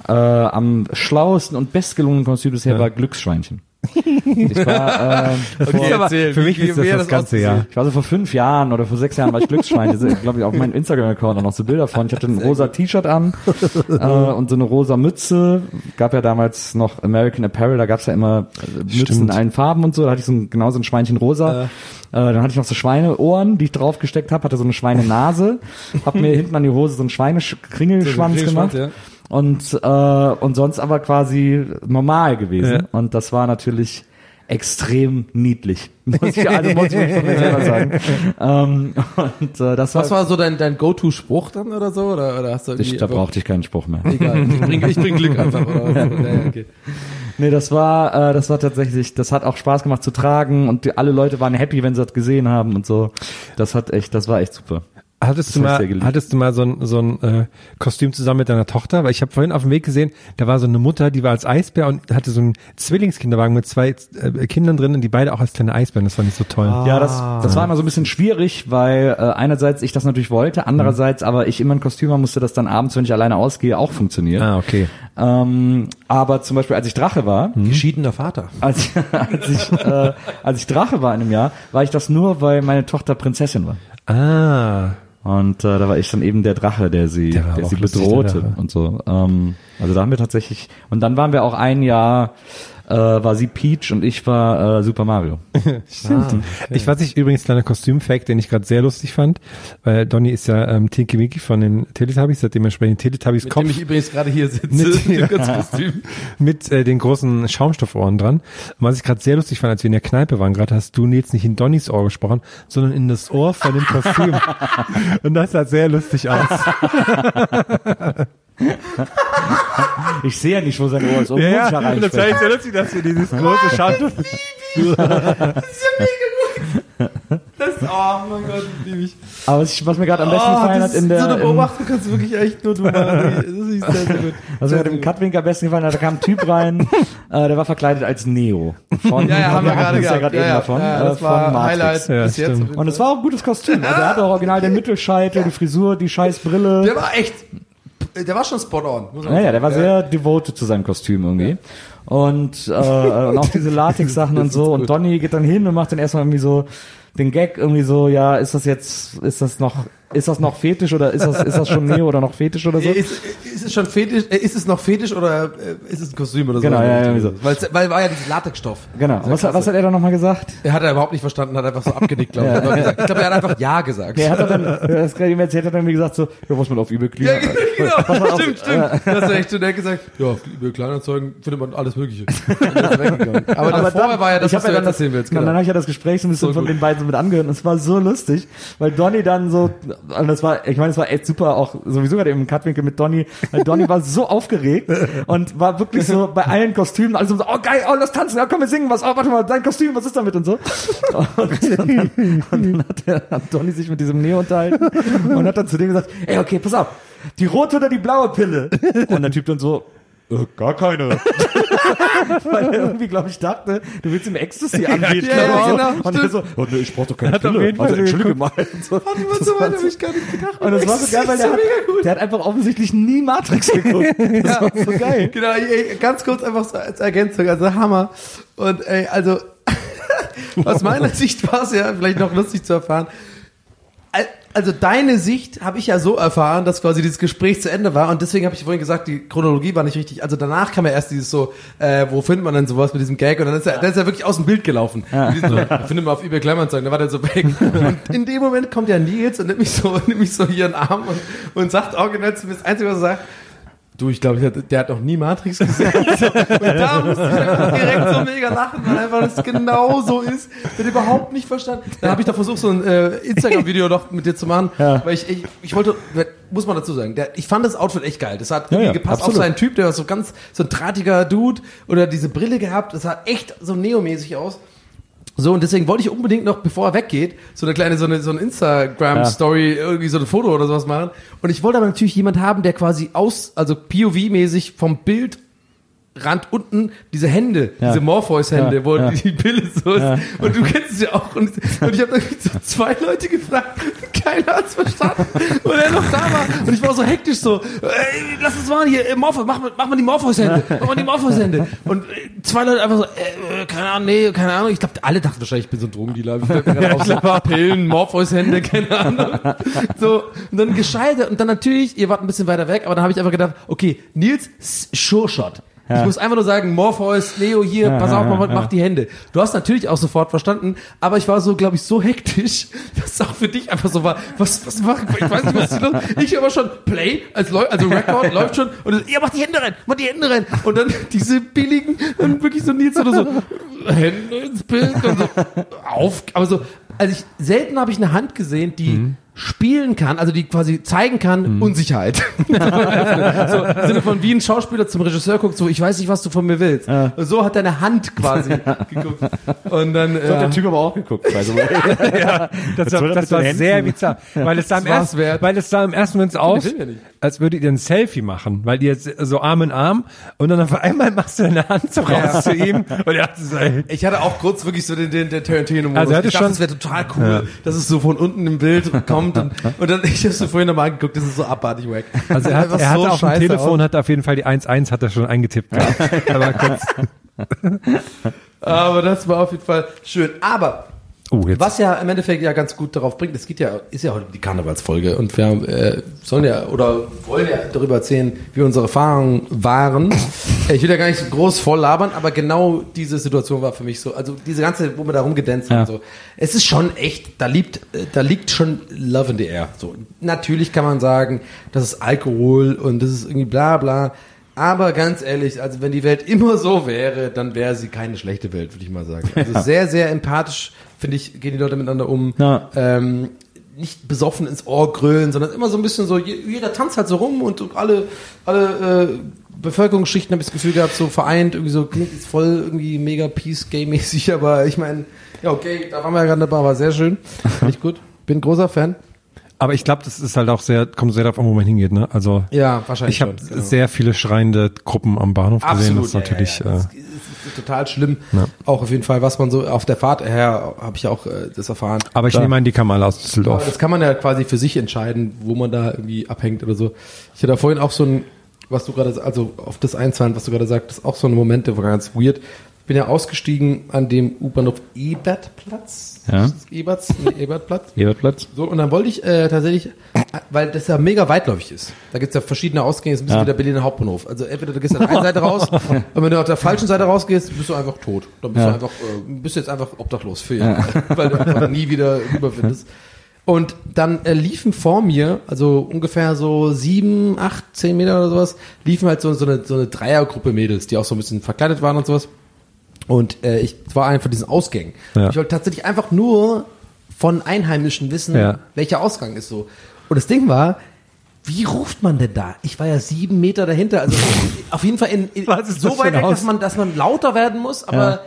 S4: äh, am schlauesten und bestgelungenen Kostüme bisher war Glücksschweinchen. Ich war, ähm, vor,
S5: aber für mich ist das das ganze Jahr.
S4: ich war so vor fünf Jahren oder vor sechs Jahren war ich Glücksschwein. glaube ich auf meinem Instagram-Account auch noch so Bilder von. Ich hatte ein rosa T-Shirt an äh, und so eine rosa Mütze. Gab ja damals noch American Apparel, da gab's ja immer äh, Mützen
S5: Stimmt.
S4: in allen Farben und so. Da hatte ich so ein, genau so ein Schweinchen rosa. Äh, dann hatte ich noch so Schweineohren, die ich draufgesteckt habe, hatte so eine Schweinenase, hab mir hinten an die Hose so einen Schweinekringelschwanz gemacht.
S3: ja.
S4: Und, äh, und sonst aber quasi normal gewesen.
S5: Ja.
S4: Und das war natürlich extrem niedlich. Muss ich, also muss ich von mir selber sagen. ähm, und äh, das
S3: Was
S4: war,
S3: war so dein, dein Go-To-Spruch dann oder so? Oder, oder hast du
S4: ich, da brauchte ich keinen Spruch mehr.
S3: Egal, ich bring, ich bring Glück einfach. Oder ja, okay.
S4: Nee, das war, äh, das war tatsächlich, das hat auch Spaß gemacht zu tragen und die, alle Leute waren happy, wenn sie das gesehen haben und so. Das hat echt, das war echt super.
S5: Hattest du mal, hattest du mal so ein, so ein äh, Kostüm zusammen mit deiner Tochter? Weil ich habe vorhin auf dem Weg gesehen, da war so eine Mutter, die war als Eisbär und hatte so einen Zwillingskinderwagen mit zwei äh, Kindern drin und die beide auch als kleine Eisbären. Das fand ich so toll.
S4: Ja, das, das war immer so ein bisschen schwierig, weil äh, einerseits ich das natürlich wollte, andererseits aber ich immer ein Kostüm haben musste, das dann abends, wenn ich alleine ausgehe, auch funktioniert.
S5: Ah, okay.
S4: Ähm, aber zum Beispiel, als ich Drache war,
S3: Geschiedener Vater.
S4: als, als, ich, äh, als ich Drache war in einem Jahr, war ich das nur, weil meine Tochter Prinzessin war.
S5: Ah.
S4: Und äh, da war ich dann eben der Drache, der sie,
S5: Der
S4: der sie
S5: der
S4: bedrohte
S5: Drache.
S4: und so. Ähm, also da haben wir tatsächlich. Und dann waren wir auch ein Jahr, äh, war sie Peach und ich war äh, Super Mario.
S5: Stimmt. Ich was ich übrigens kleiner Kostümfact, den ich gerade sehr lustig fand, weil Donny ist ja ähm, Tinky Winky von den Teletubbies, hat dementsprechend Teletubbies
S3: Mit
S5: Kopf
S3: dem ich übrigens gerade hier sitze.
S5: Mit-
S3: Mit ganzen Kostüm.
S5: mit äh, den großen Schaumstoffohren dran. Und was ich gerade sehr lustig fand, als wir in der Kneipe waren, gerade hast du jetzt nicht in Donnys Ohr gesprochen, sondern in das Ohr von dem Kostüm. Und das sah sehr lustig aus.
S4: Ich sehe ja nicht, wo sein Ohr ist. Oh, muss ich
S5: und das echt sehr lustig, dass wir dieses große Schaumstoff...
S3: Das, oh mein Gott, liebe ich.
S4: Aber was, ich, was mir gerade am besten
S3: Oh,
S4: gefallen
S3: das
S4: hat in
S3: ist
S4: der,
S3: so eine
S4: im,
S3: Beobachtung kannst du wirklich echt nur du machen. Das ist sehr, sehr gut.
S4: was mir im Cutwink am besten gefallen hat, da kam ein Typ rein, äh, der war verkleidet als Neo. Von,
S3: Ja, ja, haben wir gerade
S4: es ja
S3: gehabt.
S4: gerade
S3: Ja,
S4: eben
S3: ja,
S4: davon.
S3: ja,
S4: äh,
S3: das
S4: von
S3: war. Highlight
S5: Ja,
S3: bis jetzt.
S5: stimmt.
S4: Und es war auch ein gutes Kostüm. Also er hatte auch original den Mittelscheitel, die Frisur, die scheiß Brille.
S3: Der war echt, der war schon spot on. muss man
S4: Ja, ja, der war sehr devoted zu seinem Kostüm irgendwie. Und, äh, und auch diese Latex-Sachen und so. Und Donny geht dann hin und macht dann erstmal irgendwie so den Gag irgendwie so, ja, ist das jetzt, ist das noch, ist das noch fetisch oder ist das, ist das schon Neo oder noch fetisch oder so?
S3: Ist, ist es schon fetisch, äh, ist es noch fetisch oder äh, ist es ein Kostüm oder so?
S4: Genau, ja, irgendwie so.
S3: Weil, weil war ja dieses Latexstoff.
S4: Genau. Was, hat- was hat er dann nochmal gesagt?
S3: Er hat er überhaupt nicht verstanden, hat einfach so abgenickt, glaube ich.
S4: Ja.
S3: Er hat Ich glaube, er hat einfach Ja gesagt.
S4: Der hat dann, das gerade ihm erzählt, hat dann wie gesagt so, ja, was man auf eBay clean.
S3: Ja, genau,
S4: auf-
S3: stimmt, stimmt. Das ist echt, er hat gesagt, ja, auf eBay Kleinanzeigen findet man alles Mögliche. Er. Aber,
S4: Aber dann,
S3: war ja das,
S4: ich
S3: was du
S4: ja dann
S3: erzählen willst.
S4: Und dann
S3: Genau.
S4: habe ich ja das Gespräch so ein bisschen
S3: So
S4: von den beiden so mit angehört und es war so lustig, weil Donny dann so, und das war, ich meine, es war echt super, auch sowieso gerade im Cutwinkel mit Donny, weil Donny war so aufgeregt und war wirklich so bei allen Kostümen, alles so, oh geil, oh lass tanzen, ja komm, wir singen was, oh warte mal, dein Kostüm, was ist damit und so. Und dann, und dann hat, der, hat Donny sich mit diesem Neo unterhalten und hat dann zu dem gesagt, ey okay, pass auf, die rote oder die blaue Pille? Und der Typ dann so, äh, gar keine. Weil er irgendwie, glaube ich, dachte, du willst ihm Ecstasy anbieten.
S3: ja, ja,
S4: oder so.
S3: genau,
S4: Und er so, oh, nee, ich brauch doch keine
S5: Hat
S4: Pille. Also,
S5: so
S4: entschuldige mal. So.
S3: Warte mal, so weit habe ich gar nicht gedacht.
S4: Und das war so geil, weil der hat, der hat einfach offensichtlich nie Matrix geguckt. Das war so geil.
S3: Genau, ey, ganz kurz einfach so als Ergänzung, also Hammer. Und ey, also aus meiner Sicht war es ja vielleicht noch lustig zu erfahren. Al- Also deine Sicht habe ich ja so erfahren, dass quasi dieses Gespräch zu Ende war und deswegen habe ich vorhin gesagt, die Chronologie war nicht richtig. Also danach kam ja erst dieses so, äh, wo findet man denn sowas mit diesem Gag und dann ist er, dann ist er wirklich aus dem Bild gelaufen. Ja. So, findet man auf eBay Kleinanzeigen, da war der so weg. Und in dem Moment kommt ja Nils und nimmt mich so, nimmt mich so hier in den Arm und, und sagt mir das Einzige, was er sagt, Du, ich glaube, der, hat noch nie Matrix gesehen. So, und da musste ich einfach direkt so mega lachen, weil einfach das genau so ist. Wird überhaupt nicht verstanden. Dann habe ich da versucht, so ein äh, Instagram-Video noch mit dir zu machen,
S4: Ja.
S3: weil ich, ich, ich wollte, muss man dazu sagen, der, ich fand das Outfit echt geil. Das hat
S4: Ja,
S3: irgendwie
S4: ja,
S3: gepasst
S4: absolut.
S3: auf seinen Typ, der war so ganz, so ein drahtiger Dude oder diese Brille gehabt. Das sah echt so neomäßig aus. So, und deswegen wollte ich unbedingt noch, bevor er weggeht, so eine kleine, so eine, so eine Instagram-Story, irgendwie so ein Foto oder sowas machen. Und ich wollte aber natürlich jemand haben, der quasi aus, also POV-mäßig vom Bild Rand unten diese Hände,
S4: Ja.
S3: diese Morpheus-Hände,
S4: Ja,
S3: wo
S4: ja.
S3: die Pille so ist. Und du kennst es ja auch. Und, und ich habe dann so zwei Leute gefragt, keiner hat's verstanden. Und er noch da war. Und ich war so hektisch so, ey, lass uns mal hier, äh, Morpheus, mach, mal- mach mal die Morpheus-Hände, mach mal die Morpheus-Hände. Und äh, zwei Leute einfach so, äh, äh, keine Ahnung, nee, keine Ahnung. Ich glaube, alle dachten wahrscheinlich, ich bin so ein Drogendealer. Ich so Pillen, Morpheus-Hände, keine Ahnung. So, und dann gescheitert. Und dann natürlich, ihr wart ein bisschen weiter weg, aber dann habe ich einfach gedacht, okay, Nils, Sure Shot. Ich
S4: Ja.
S3: muss einfach nur sagen, Morpheus, Leo hier, pass auf, mach, mach die Hände. Du hast natürlich auch sofort verstanden, aber ich war so, glaube ich, so hektisch, dass es auch für dich einfach so war, was, was mach ich, ich weiß nicht, was ist los. Ich aber schon, Play, als Leu also Record läuft schon, und dann, ja, mach die Hände rein, mach die Hände rein. Und dann diese billigen, dann wirklich so Nils oder so, Hände ins Bild und so, auf, aber so, also ich, selten habe ich eine Hand gesehen, die spielen kann, also die quasi zeigen kann,
S4: Mhm.
S3: Unsicherheit. so im Sinne von wie ein Schauspieler zum Regisseur guckt, so ich weiß nicht, was du von mir willst. Und so hat deine Hand quasi geguckt. Und dann
S4: So hat der
S3: äh,
S4: Typ aber auch geguckt, the way.
S5: Das, war, das war sehr bizarr, weil es sah im ersten,
S3: wert.
S5: weil es sah im ersten Moment aus,
S3: ja
S5: als würdet ihr ein Selfie machen, weil ihr jetzt so Arm in Arm und dann auf einmal machst du deine Hand so raus zu ihm und er hat so, ey,
S3: ich hatte auch kurz wirklich so den, den, den Tarantino-Modus.
S5: Also
S3: ich dachte,
S5: schon-
S3: das wäre total cool, dass es so von unten im Bild kommt und, und dann, ich habe so vorhin nochmal angeguckt, das ist so abartig wack.
S5: also er, hat, er hatte
S3: so
S5: auf dem Telefon,
S3: aus.
S5: hat auf jeden Fall die 1-1 hat er schon eingetippt. Aber kurz,
S3: Aber das war auf jeden Fall schön. Aber
S5: oh.
S3: Was ja im Endeffekt ja ganz gut darauf bringt, es geht ja, ist ja heute die Karnevalsfolge und wir äh, sollen ja oder wollen ja darüber erzählen, wie unsere Erfahrungen waren. Äh, ich will ja gar nicht so groß voll labern, aber genau diese Situation war für mich so, also diese ganze, wo wir da rumgedanzt haben,
S4: Ja.
S3: so, es ist schon echt, da liegt, äh, da liegt schon Love in the air. So, natürlich kann man sagen, das ist Alkohol und das ist irgendwie bla bla. Aber ganz ehrlich, also wenn die Welt immer so wäre, dann wäre sie keine schlechte Welt, würde ich mal sagen. Also sehr, sehr empathisch, finde ich, gehen die Leute miteinander um.
S4: Ja.
S3: Ähm, nicht besoffen ins Ohr grölen, sondern immer so ein bisschen so, je- jeder tanzt halt so rum und alle, alle äh, Bevölkerungsschichten habe ich das Gefühl gehabt, so vereint, irgendwie so, klingt jetzt voll irgendwie mega Peace-Game-mäßig, aber ich meine, ja okay, da waren wir ja gerade dabei, war sehr schön. Finde ich gut. Bin großer Fan.
S5: Aber ich glaube, das ist halt auch sehr, kommt sehr darauf an, wo man hingeht, ne? Also
S3: Ja, wahrscheinlich
S5: ich habe
S3: genau.
S5: sehr viele schreiende Gruppen am Bahnhof gesehen. Das ist natürlich
S3: ja, ja. Das
S5: Äh,
S3: total schlimm. Auch auf jeden Fall, was man so auf der Fahrt her habe ich auch äh, das erfahren.
S5: aber ich
S3: Klar.
S5: nehme an, die kam alle aus Düsseldorf.
S3: das kann man ja quasi für sich entscheiden, wo man da irgendwie abhängt oder so. Ich hatte vorhin auch so ein, was du gerade, also auf das einzahlen, was du gerade sagtest, auch so eine Momente, war ganz weird. Bin ja ausgestiegen an dem U-Bahnhof Ebertplatz.
S4: Ja.
S3: Eberts, nee, Ebertplatz.
S4: Ebertplatz.
S3: So, und dann wollte ich äh, tatsächlich, weil das ja mega weitläufig ist. Da gibt's ja verschiedene Ausgänge, ist ein bisschen
S4: Ja.
S3: wie der Berliner Hauptbahnhof. Also entweder du gehst an der einen Seite raus, und wenn du auf der falschen Seite rausgehst, bist du einfach tot. Dann bist
S4: Ja.
S3: du einfach, äh, bist du jetzt einfach obdachlos für Jahre, weil du einfach nie wieder rüberfindest. Und dann äh, liefen vor mir, also ungefähr so sieben, acht, zehn Meter oder sowas, liefen halt so, so, eine, so eine Dreiergruppe Mädels, die auch so ein bisschen verkleidet waren und sowas. Und äh, ich war einer von diesen Ausgängen.
S5: Ja.
S3: Ich wollte tatsächlich einfach nur von Einheimischen wissen,
S5: Ja.
S3: welcher Ausgang ist so. Und das Ding war, wie ruft man denn da? Ich war ja sieben Meter dahinter, also auf jeden Fall in, in so weit weg, dass man, dass man lauter werden muss, aber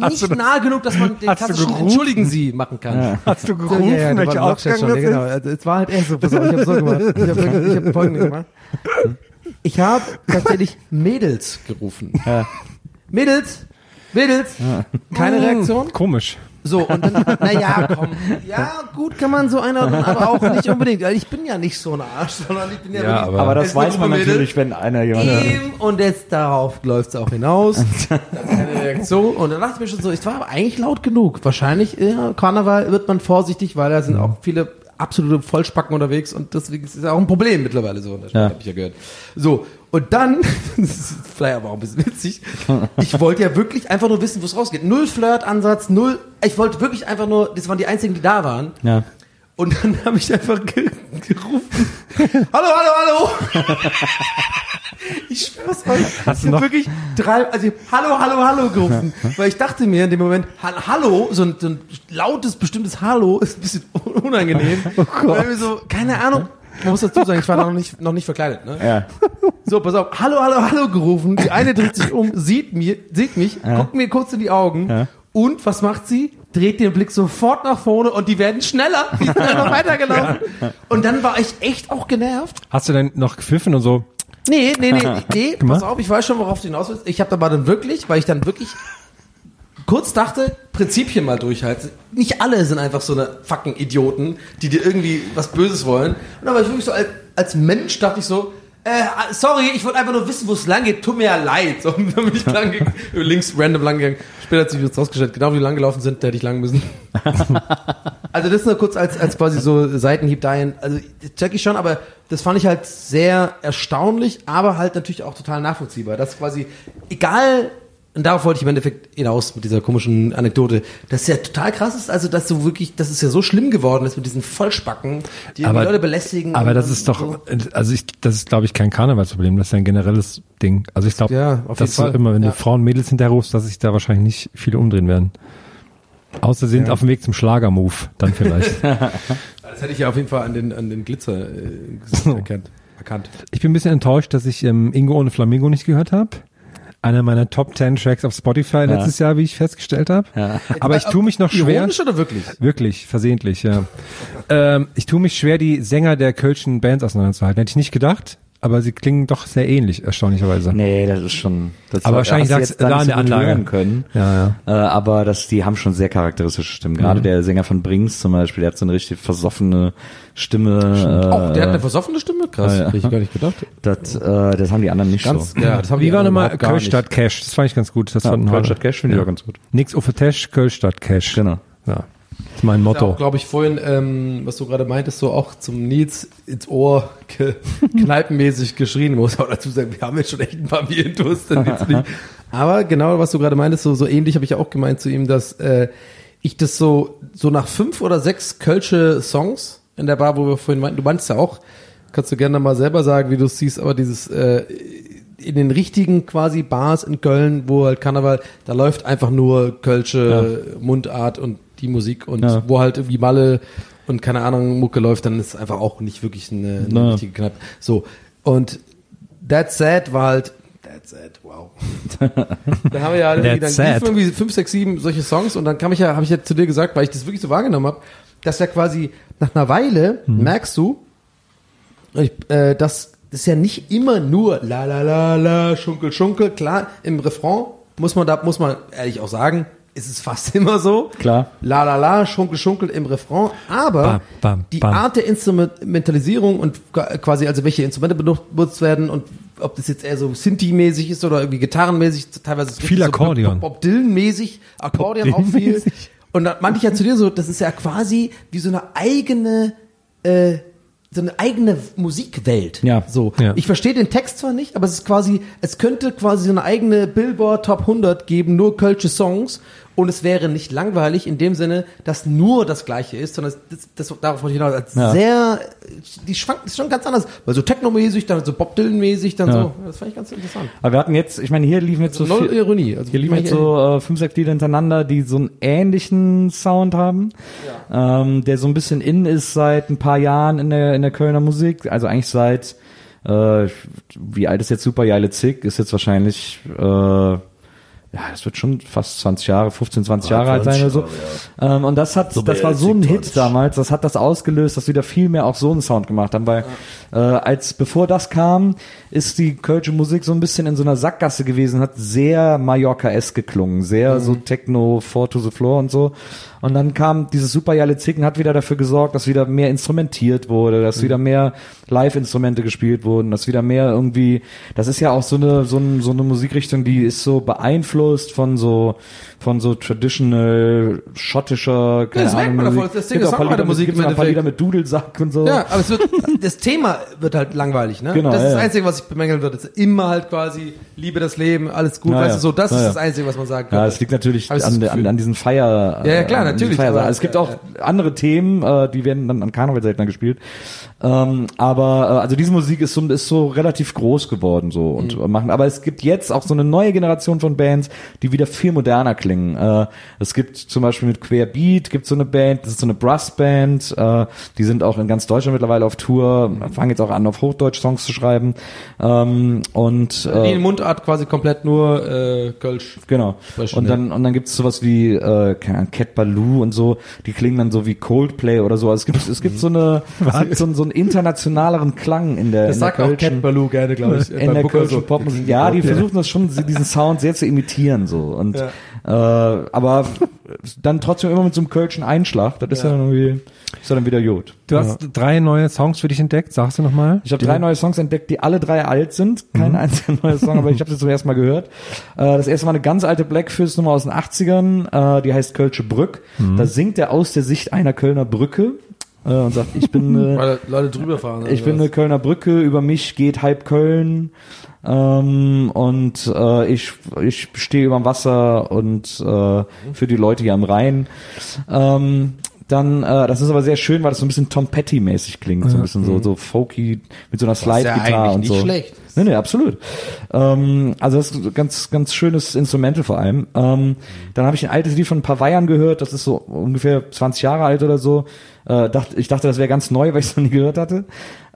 S5: Hast
S3: nicht nah genug, dass man den klassischen? Entschuldigen Sie machen kann.
S5: Hast du gerufen,
S3: ja, ja, ein Lautstärke
S5: Ausgang
S3: schon,
S5: das
S3: ja, genau. Also, es war halt echt so, pass auf, ich habe so gemacht. Ich habe ich habe folgendes gemacht. Ich habe tatsächlich Mädels gerufen. Mädels, Mädels, keine Reaktion.
S5: Komisch.
S3: So, und dann, naja, komm. Ja, gut kann man so einordnen, aber auch nicht unbedingt. Weil ich bin ja nicht so ein Arsch, sondern ich bin ja,
S5: Ja,
S3: wirklich
S5: aber-
S4: Aber das weiß man
S3: Gruppe
S4: natürlich, wenn einer jemand.
S3: Eben, und jetzt darauf läuft es auch hinaus. Dann keine Reaktion. Und dann dachte ich mir schon so, ich war aber eigentlich laut genug. Wahrscheinlich, ja, Karneval wird man vorsichtig, weil da sind auch viele absolute Vollspacken unterwegs und deswegen ist es auch ein Problem mittlerweile so in der Stadt,
S4: Ja.
S3: habe ich ja gehört. So, und dann, das ist vielleicht aber auch ein bisschen witzig, ich wollte ja wirklich einfach nur wissen, wo es rausgeht. Null Flirt-Ansatz, null, ich wollte wirklich einfach nur, das waren die einzigen, die da waren.
S4: Ja.
S3: Und dann habe ich einfach ge gerufen, hallo, hallo, hallo. Ich schwör's euch.
S5: Hast
S3: ich hab
S5: noch-
S3: wirklich drei, also ich hab hallo, hallo, hallo gerufen. Weil ich dachte mir in dem Moment, ha- hallo, so ein, so ein lautes, bestimmtes Hallo ist ein bisschen unangenehm. Oh Gott. Weil mir so, keine Ahnung. Man muss dazu sagen, ich war noch nicht, noch nicht verkleidet, ne?
S4: Ja.
S3: So, pass auf, hallo, hallo, hallo gerufen. Die eine dreht sich um, sieht mir, sieht mich, guckt mir kurz in die Augen.
S4: Ja.
S3: Und was macht sie? Dreht den Blick sofort nach vorne und die werden schneller. Die sind einfach weitergelaufen. Und dann war ich echt auch genervt.
S5: Hast du denn noch gepfiffen und so?
S3: Nee, nee, nee, nee, pass auf, ich weiß schon, worauf du hinaus willst. Ich habe aber dann wirklich, weil ich dann wirklich kurz dachte, Prinzipien mal durchhalten. Nicht alle sind einfach so eine fucking Idioten, die dir irgendwie was Böses wollen. Und war ich wirklich so, als, als Mensch dachte ich so, äh, sorry, ich wollte einfach nur wissen, wo es lang geht. Tut mir ja leid. So, dann bin ich lang links random lang gegangen. Später hat sich jetzt rausgestellt, genau wie die lang gelaufen sind, da hätte ich lang müssen. Also das nur kurz als, als quasi so Seitenhieb dahin. Also check ich schon, aber das fand ich halt sehr erstaunlich, aber halt natürlich auch total nachvollziehbar. Dass quasi, egal, und darauf wollte ich im Endeffekt hinaus mit dieser komischen Anekdote, dass es ja total krass ist, also dass du wirklich, dass es ja so schlimm geworden ist mit diesen Vollspacken, die
S5: Aber-
S3: Leute belästigen.
S5: Aber das ist doch,
S3: so.
S5: also ich, das ist glaube ich kein Karnevalsproblem, das ist ja ein generelles Ding. Also ich glaube,
S3: Ja, auf
S5: dass du immer, wenn
S3: Ja.
S5: du Frauen, Mädels hinterherrufst, dass sich da wahrscheinlich nicht viele umdrehen werden. Außer sie sind auf dem Weg zum Schlagermove, dann vielleicht.
S3: Das hätte ich ja auf jeden Fall an den, an den Glitzer äh, erkannt.
S5: Ich bin ein bisschen enttäuscht, dass ich ähm, Ingo ohne Flamingo nicht gehört habe. Einer meiner Top 10 Tracks auf Spotify letztes Jahr, wie ich festgestellt habe.
S4: Ja.
S5: Aber ich tue mich noch schwer.
S3: Ironisch oder wirklich?
S5: Wirklich, versehentlich, ja. ähm, ich tue mich schwer, die Sänger der Kölschen Bands auseinanderzuhalten. Hätte ich nicht gedacht, aber sie klingen doch sehr ähnlich, erstaunlicherweise.
S4: Nee, das ist schon. Das
S5: Aber wahrscheinlich
S4: hast du da
S5: an
S4: so
S5: der Anlage.
S4: hören können.
S5: Ja, ja.
S4: Äh, aber das, die haben schon sehr charakteristische Stimmen. Gerade der Sänger von Brings zum Beispiel, der hat so eine richtig versoffene Stimme.
S3: Auch, der hat
S4: Äh,
S3: eine versoffene Stimme? Krass,
S4: Ja, ja.
S3: hätte ich gar nicht gedacht.
S4: das, äh, das haben die anderen nicht
S3: Ganz,
S4: so.
S3: ja, das haben die
S5: war
S3: überhaupt gar
S5: Kölstadt Cash? Das fand ich ganz gut. Das
S4: Ja,
S5: fanden
S4: Kölstadt. Cash finde ich auch ganz gut.
S5: Nix auf Cash, Kölstadt Cash.
S4: Genau.
S5: Ja. Das ist mein. Motto.
S3: Auch, glaube ich, vorhin, ähm, was du gerade meintest, so auch zum Nils ins Ohr ge kneipenmäßig geschrien. Ich muss auch dazu sagen, wir haben jetzt schon echt ein paar Bierendurst. dann geht's nicht. Aber genau, was du gerade meintest, so, so ähnlich habe ich auch gemeint zu ihm, dass äh, ich das so, so nach fünf oder sechs Kölsche Songs in der Bar, wo wir vorhin meinten, du meinst ja auch, kannst du gerne mal selber sagen, wie du es siehst, aber dieses äh, in den richtigen quasi Bars in Köln, wo halt Karneval, da läuft einfach nur Kölsche Mundart und die Musik und
S4: Ja.
S3: wo halt irgendwie Malle und keine Ahnung Mucke läuft, dann ist es einfach auch nicht wirklich eine, eine richtige Kneipe. So und That Sad war halt That's Sad, wow. dann haben wir ja irgendwie, dann liefen
S5: sad.
S3: irgendwie fünf, sechs, sieben solche Songs und dann kam ich ja, habe ich ja zu dir gesagt, weil ich das wirklich so wahrgenommen habe, dass ja quasi nach einer Weile
S5: Mhm.
S3: merkst du, ich, äh, das das ist ja nicht immer nur la la la la schunkel schunkel. Klar, im Refrain muss man da muss man ehrlich auch sagen, ist es fast immer so.
S4: Klar.
S3: La la la schunkel schunkel im Refrain, aber
S5: Bam, bam,
S3: die
S5: bam.
S3: Art der Instrumentalisierung und quasi also welche Instrumente benutzt werden und ob das jetzt eher so Sinti-mäßig ist oder irgendwie Gitarrenmäßig, teilweise ist
S5: Viel Akkordeon.
S3: So Bob Bob Dylan-mäßig, Akkordeon auch viel. Und da meinte ich ja zu dir so, das ist ja quasi wie so eine eigene äh, so eine eigene Musikwelt.
S4: Ja.
S3: So.
S5: Ja.
S3: Ich verstehe den Text zwar nicht, aber es ist quasi, es könnte quasi so eine eigene Billboard Top 100 geben, nur kölsche Songs. Und es wäre nicht langweilig in dem Sinne, dass nur das Gleiche ist, sondern das, das, darauf wollte ich hinaus, als
S4: Ja.
S3: sehr, die schwankt ist schon ganz anders. Weil so Techno-mäßig, dann so Bob Dylan-mäßig, dann
S4: Ja.
S3: so. Das fand ich ganz interessant.
S4: Aber wir hatten jetzt, ich meine, hier liefen jetzt so
S3: Null
S4: viel,
S3: Ironie. Also
S4: hier liefen jetzt so äh, fünf, sechs Lieder hintereinander, die so einen ähnlichen Sound haben, ähm, der so ein bisschen in ist seit ein paar Jahren in der in der Kölner Musik, also eigentlich seit äh, wie alt ist jetzt Super Geile Zick? Ist jetzt wahrscheinlich äh, ja, das wird schon fast 20 Jahre, 15, 20 Jahre alt sein oder so. Ähm, und das hat, das war so ein Hit damals, das hat das ausgelöst, dass wieder viel mehr auch so einen Sound gemacht haben, weil äh, als bevor das kam, ist die kölsche Musik so ein bisschen in so einer Sackgasse gewesen, hat sehr Mallorca-esque geklungen, sehr so Techno, Four to the Floor und so. Und dann kam dieses supergeile Zicken, hat wieder dafür gesorgt, dass wieder mehr instrumentiert wurde, dass wieder mehr Live-Instrumente gespielt wurden, dass wieder mehr irgendwie, das ist ja auch so eine, so, ein, so eine Musikrichtung, die ist so beeinflusst von so, von so traditional schottischer, keine
S3: das merkt
S4: Ahnung,
S3: man davon,
S4: Musik.
S3: das Ding
S4: Gibt
S3: ist
S4: auch Lieder mit- gibt's
S3: im
S4: auch ein paar Lieder mit Dudelsack und so.
S3: Ja, aber es wird, das Thema wird halt langweilig, ne?
S4: Genau,
S3: das ist
S4: ja,
S3: das
S4: ja.
S3: Einzige, was ich bemängeln würde. Das ist immer halt quasi, liebe das Leben, alles gut,
S4: Ja,
S3: weißt
S4: ja.
S3: du, so, das
S4: Ja,
S3: ist
S4: ja.
S3: das Einzige, was man sagen kann.
S4: Ja, es liegt natürlich
S3: das
S4: an, an, an diesen Feier.
S3: Ja, ja, klar,
S4: an diesen
S3: natürlich, aber-
S4: es gibt
S3: ja,
S4: auch andere Themen, äh, die werden dann an Karneval seltener gespielt. Ähm, aber äh, also diese Musik ist so, ist so relativ groß geworden so und
S3: Mhm.
S4: machen. Aber es gibt jetzt auch so eine neue Generation von Bands, die wieder viel moderner klingen. Äh, es gibt zum Beispiel mit Querbeat gibt so eine Band, das ist so eine Brassband. Äh, die sind auch in ganz Deutschland mittlerweile auf Tour, fangen jetzt auch an auf Hochdeutsch Songs zu schreiben. Ähm, und
S3: Die
S4: äh,
S3: in Mundart quasi komplett nur äh, Kölsch.
S4: Genau. Und
S3: ja.
S4: dann, und dann gibt's sowas wie äh, keine Ahnung, Baloo und so, die klingen dann so wie Coldplay oder so. Also es gibt, es gibt so eine es gibt so, einen- so einen internationaleren Klang in der,
S3: Das
S4: in der
S3: sagt auch Cat Baloo gerne, glaube ich.
S4: in der kölschen Popmusik. Ja, die versuchen das schon, diesen Sound sehr zu imitieren so und
S3: Ja.
S4: äh, aber dann trotzdem immer mit so einem kölschen Einschlag. Das ist ja, dann irgendwie, ist dann wieder gut.
S5: Du hast drei neue Songs für dich entdeckt, sagst du nochmal?
S4: Ich habe drei neue Songs entdeckt, die alle drei alt sind. Kein
S3: Mhm.
S4: einziger neuer Song, aber ich habe sie zum ersten Mal gehört. Äh, das erste Mal eine ganz alte Blackfist Nummer aus den 80ern, äh, die heißt Kölsche Brück.
S3: Mhm.
S4: Da singt er aus der Sicht einer Kölner Brücke äh, und sagt, ich bin äh,
S3: Weil Leute drüber fahren.
S4: ich bin eine Kölner Brücke, über mich geht halb Köln. Ähm, und äh, ich, ich stehe über dem Wasser und äh, für die Leute hier am Rhein. Ähm, dann, äh, das ist aber sehr schön, weil das so ein bisschen Tom Petty-mäßig klingt, so ein bisschen so, so folky mit so einer
S3: ja
S4: Slide-Gitarre
S3: eigentlich
S4: und
S3: nicht
S4: so.
S3: schlecht.
S4: Nee, nee, absolut. Ähm, also das ist ein ganz, ganz schönes Instrumental vor allem. Ähm, dann habe ich ein altes Lied von ein paar Weihern gehört, das ist so ungefähr 20 Jahre alt oder so. Äh, dachte, ich dachte, das wäre ganz neu, weil ich es noch nie gehört hatte.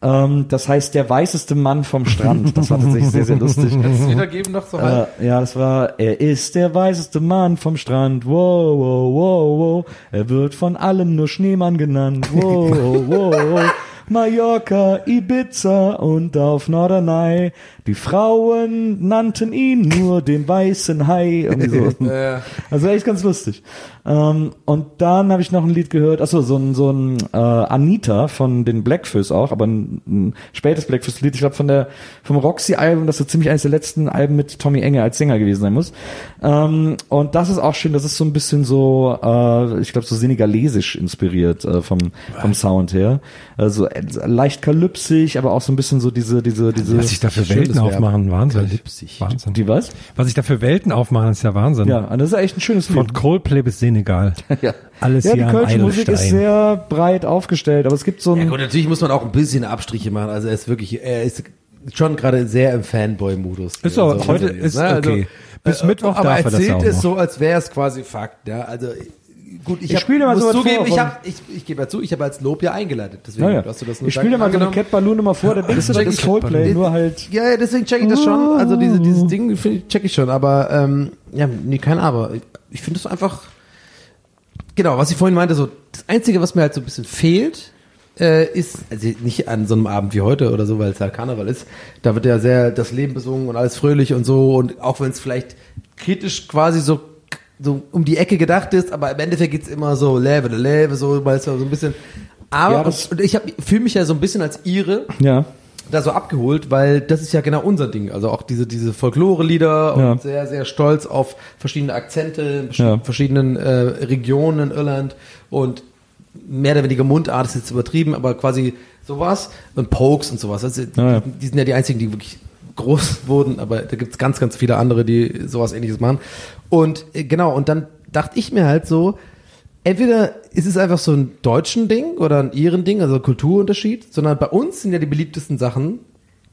S4: Ähm, das heißt, der weißeste Mann vom Strand. Das war tatsächlich sehr, sehr lustig.
S3: Kannst du wiedergeben noch so
S4: Äh, ja, das war, er ist der weißeste Mann vom Strand. Wow, wow, wow, wow. Er wird von allen nur Schneemann genannt. Wow, wow, wow. Mallorca, Ibiza und auf Norderney. Die Frauen nannten ihn nur den weißen Hai. So.
S3: Ja.
S4: Also echt ganz lustig. Ähm, und dann habe ich noch ein Lied gehört, achso, so ein, so ein äh, Anita von den Blackfish auch, aber ein, ein spätes Blackfish-Lied, ich glaube von der vom Roxy-Album, das so ziemlich eines der letzten Alben mit Tommy Enge als Sänger gewesen sein muss. Ähm, und das ist auch schön, das ist so ein bisschen so, äh, ich glaube, so senegalesisch inspiriert äh, vom, vom Sound her. Also äh, leicht kalypsig, aber auch so ein bisschen so diese, diese, diese.
S5: Was sich da für Welten aufmachen, Wahnsinn.
S3: Kalypsig.
S5: Wahnsinn.
S4: die was?
S5: Was sich da für Welten aufmachen, ist ja Wahnsinn.
S4: Ja, und das ist echt ein schönes Lied.
S5: Von Coldplay bis Senegal.
S4: ja.
S5: Alles
S4: ja, die kölsche Musik ist sehr breit aufgestellt, aber es gibt so ein
S3: Ja gut, natürlich muss man auch ein bisschen Abstriche machen. Also er ist wirklich, er ist schon gerade sehr im Fanboy-Modus.
S5: Ist aber
S3: Also,
S5: heute
S3: also,
S5: ist
S3: ne, also,
S5: okay. Bis
S3: äh,
S5: Mittwoch
S3: aber
S5: darf er das
S3: erzählt es so, als wäre es quasi Fakt. Ja, also gut, ich,
S4: Ich
S3: hab,
S4: spiel dir mal
S3: muss
S4: sowas
S3: zugeben,
S4: vor
S3: ich, hab, ich, ich gebe ja zu, ich habe als Lob ja eingeleitet. Deswegen
S4: Ja, ja.
S3: hast du das nur
S4: Ich spiele dir mal so eine. Cat Balloon mal vor, da denkst du, das ist
S3: ich.
S4: Coldplay, nur halt.
S3: Ja, ja, deswegen check ich das schon. Also diese, dieses Ding finde ich- check ich schon. Aber ähm, ja, nee, kein Aber. Ich, ich finde es einfach. Genau, was ich vorhin meinte, so das Einzige, was mir halt so ein bisschen fehlt, äh, ist, also nicht an so einem Abend wie heute oder so, weil es halt Karneval ist, da wird ja sehr das Leben besungen und alles fröhlich und so und auch wenn es vielleicht kritisch quasi so so um die Ecke gedacht ist, aber im Endeffekt geht's immer so Leve, Leve, so, weil es so ein bisschen. Aber
S4: Ja,
S3: ich fühle mich ja so ein bisschen als Ihre,
S4: Ja.
S3: Da so abgeholt, weil das ist ja genau unser Ding. Also auch diese, diese Folklore-Lieder
S4: Ja.
S3: und sehr, sehr stolz auf verschiedene Akzente
S4: Ja.
S3: verschiedenen äh, Regionen in Irland und mehr oder weniger Mundart ist jetzt übertrieben, aber quasi sowas und Pokes und sowas. Also
S4: Ja, ja.
S3: Die, die sind ja die einzigen, die wirklich groß wurden, aber da gibt's ganz, ganz viele andere, die sowas ähnliches machen. Und äh, genau, und dann dachte ich mir halt so, entweder ist es einfach so ein deutschen Ding oder ein ihren Ding, also Kulturunterschied, sondern bei uns sind ja die beliebtesten Sachen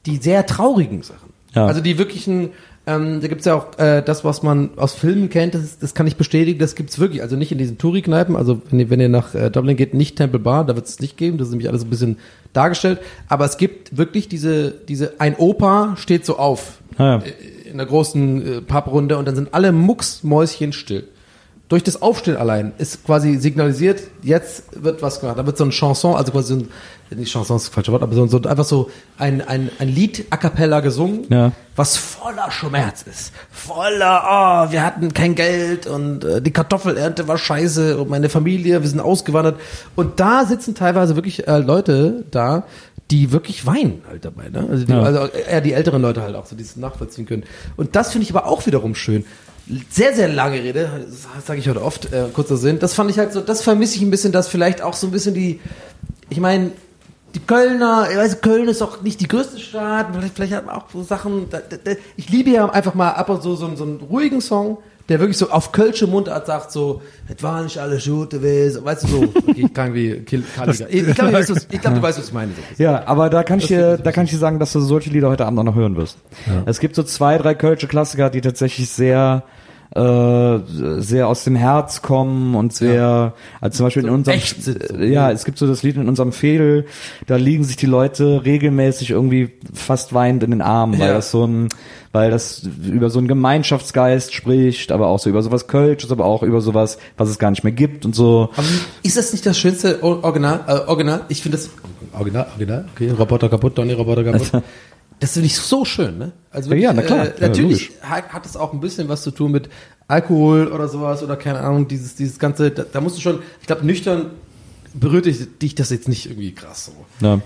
S3: die sehr traurigen Sachen.
S4: Ja.
S3: Also die wirklichen, ähm, da gibt's ja auch äh, das, was man aus Filmen kennt, das, ist- das kann ich bestätigen, das gibt's wirklich. Also nicht in diesen Touri-Kneipen, also wenn ihr, wenn ihr nach äh, Dublin geht, nicht Temple Bar, da wird's nicht geben, das ist nämlich alles ein bisschen dargestellt. Aber es gibt wirklich diese, diese, ein Opa steht so auf
S4: Ah, ja.
S3: in einer großen äh, Papprunde und dann sind alle Mucksmäuschen still. Durch das Aufstehen allein ist quasi signalisiert, jetzt wird was gemacht. Da wird so ein Chanson, also quasi so ein, nicht Chanson ist das falsche Wort, aber so, so einfach so ein, ein, ein Lied a cappella gesungen,
S4: Ja.
S3: was voller Schmerz ist. Voller, oh, wir hatten kein Geld und äh, die Kartoffelernte war scheiße und meine Familie, wir sind ausgewandert. Und da sitzen teilweise wirklich äh, Leute da, die wirklich weinen halt dabei. Ne? Also, die,
S4: Ja.
S3: also eher die älteren Leute halt auch, so die es nachvollziehen können. Und das finde ich aber auch wiederum schön. Sehr, sehr lange Rede, das sage ich heute oft, äh, kurzer Sinn. Das fand ich halt so, das vermisse ich ein bisschen, dass vielleicht auch so ein bisschen die, ich meine, die Kölner, ich weiß, Köln ist auch nicht die größte Stadt, vielleicht, vielleicht hat man auch so Sachen, da, da, ich liebe ja einfach mal ab und zu so, so einen ruhigen Song, der wirklich so auf Kölsche Mundart sagt so, es war nicht alles gut gewesen, weißt du so, okay, ich klang wie Kill, Kaliger. Ich, ich glaube, du weißt, was- ich glaub, du weißt, was ich meine. So.
S4: Ja, aber da kann ich
S3: Das
S4: dir, da kann ich dir sagen, dass du solche Lieder heute Abend auch noch hören wirst. Es gibt so zwei, drei kölsche Klassiker, die tatsächlich sehr äh, sehr aus dem Herz kommen und sehr, also zum Beispiel in unserem,
S3: so.
S4: ja, es gibt so das Lied in unserem Fädel, da liegen sich die Leute regelmäßig irgendwie fast weinend in den Armen, weil
S3: Ja.
S4: das so ein, weil das über so einen Gemeinschaftsgeist spricht, aber auch so über sowas Kölsches, aber auch über sowas, was es gar nicht mehr gibt und so.
S3: Aber ist das nicht das schönste Original? Äh, Original? Ich finde das Original, Original. Okay, Roboter kaputt, Donny Roboter kaputt. Das finde ich so schön, ne? Also
S4: Ja, na klar.
S3: Äh,
S4: Ja,
S3: natürlich hat, hat es auch ein bisschen was zu tun mit Alkohol oder sowas oder keine Ahnung, dieses dieses ganze. Da, da musst du schon. Ich glaube, nüchtern berührt dich, dich das jetzt nicht irgendwie krass so.
S4: Ja.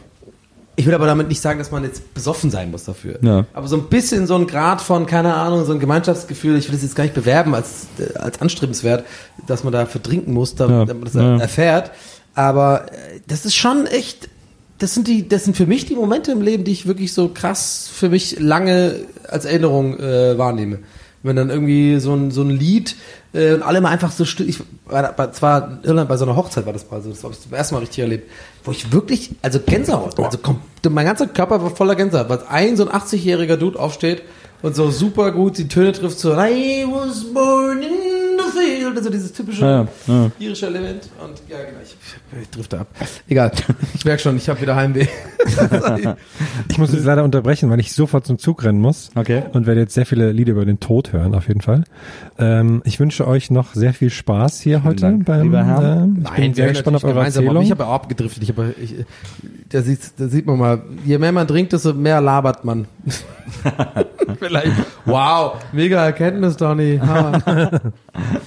S3: Ich will aber damit nicht sagen, dass man jetzt besoffen sein muss dafür.
S4: Ja.
S3: Aber so ein bisschen so ein Grad von, keine Ahnung, so ein Gemeinschaftsgefühl, ich will das jetzt gar nicht bewerben als, äh, als anstrebenswert, dass man da verdrinken muss, da,
S4: Ja.
S3: damit man das
S4: Ja.
S3: erfährt. Aber äh, das ist schon echt, das sind die, das sind für mich die Momente im Leben, die ich wirklich so krass für mich lange als Erinnerung äh, wahrnehme. Wenn dann irgendwie so ein, so ein Lied äh, und alle mal einfach so still, ich war, bei- zwar in Irland bei so einer Hochzeit war das mal so, das habe ich zum ersten Mal richtig erlebt, wo ich wirklich, also Gänsehaut, also kom- mein ganzer Körper war voller Gänsehaut, weil ein so ein 80-jähriger Dude aufsteht und so super gut die Töne trifft, so I was born in the field, also dieses typische
S4: Ja, ja.
S3: irische Element und ja genau, ich, ich drifte ab. Egal, ich merke schon, ich habe wieder Heimweh.
S5: Ich muss jetzt leider unterbrechen, weil ich sofort zum Zug rennen muss.
S4: Okay.
S5: Und werde jetzt sehr viele Lieder über den Tod hören, auf jeden Fall. Ähm, ich wünsche euch noch sehr viel Spaß hier heute
S4: Dank,
S5: beim,
S4: lieber Herr.
S5: ähm, ich bin sehr gespannt auf eure Erzählung.
S3: Ich habe auch abgedriftet. Ich habe, ich, da, sieht, da sieht man mal, je mehr man trinkt, desto mehr labert man. Vielleicht. Wow, mega Erkenntnis, Donny.